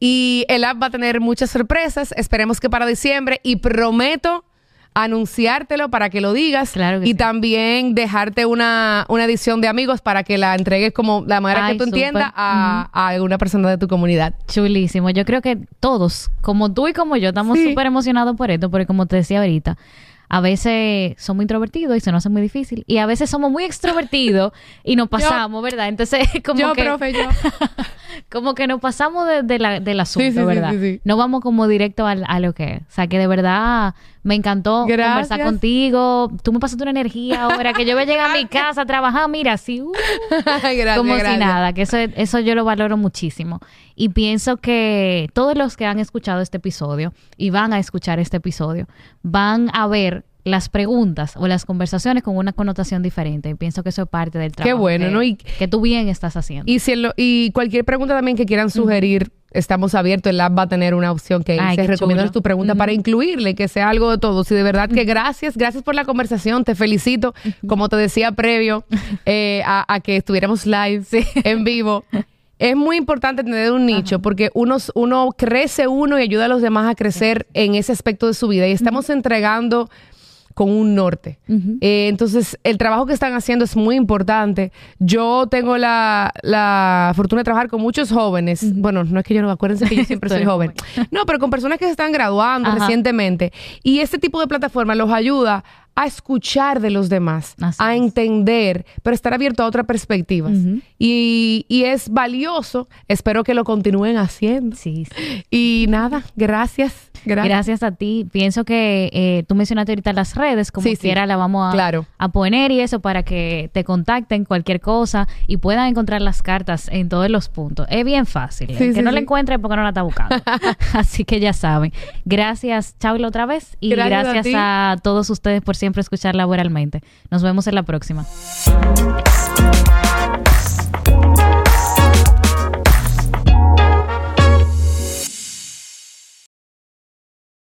Y el app va a tener muchas sorpresas. Esperemos que para diciembre. Y prometo anunciártelo para que lo digas y también dejarte una, edición de amigos para que la entregues como la manera que tú entiendas a, alguna persona de tu comunidad. Chulísimo. Yo creo que todos, como tú y como yo, estamos súper emocionados por esto, porque como te decía ahorita, a veces somos introvertidos y se nos hace muy difícil. Y a veces somos muy extrovertidos y nos pasamos, ¿verdad? Entonces, como yo, que... profe, yo. como que nos pasamos de, la, del asunto, ¿verdad? no vamos como directo a, a, lo que es. O sea, que de verdad me encantó conversar contigo. Tú me pasaste una energía ahora que yo voy a llegar a mi casa a trabajar, mira, así, uh, como si nada, que eso, eso yo lo valoro muchísimo. Y pienso que todos los que han escuchado este episodio y van a escuchar este episodio van a ver las preguntas o las conversaciones con una connotación diferente. Y pienso que eso es parte del trabajo. Qué bueno, que, ¿no? Y, que tú bien estás haciendo. Y, si y cualquier pregunta también que quieran sugerir, estamos abiertos. El app va a tener una opción que se recomienda tu pregunta para incluirle, que sea algo de todo. Si de verdad que gracias, gracias por la conversación, te felicito. Como te decía previo eh, a, que estuviéramos live en vivo. Es muy importante tener un nicho porque uno, uno crece uno y ayuda a los demás a crecer en ese aspecto de su vida. Y estamos entregando con un norte. Eh, entonces, el trabajo que están haciendo es muy importante. Yo tengo la, la fortuna de trabajar con muchos jóvenes. Bueno, no es que yo no, acuérdense que yo siempre soy joven. No, pero con personas que se están graduando recientemente. Y este tipo de plataforma los ayuda a escuchar de los demás, a entender, pero estar abierto a otras perspectivas. y, y, es valioso, espero que lo continúen haciendo. Sí, Y nada, gracias. Gracias. a ti. Pienso que eh, tú mencionaste ahorita las redes, como quiera la vamos a, a poner y eso para que te contacten cualquier cosa y puedan encontrar las cartas en todos los puntos. Es bien fácil. ¿eh? que no la encuentre porque no la está buscando. Así que ya saben. Gracias, Chablo, otra vez. Y gracias, a, a todos ustedes por siempre escuchar laboralmente. Nos vemos en la próxima.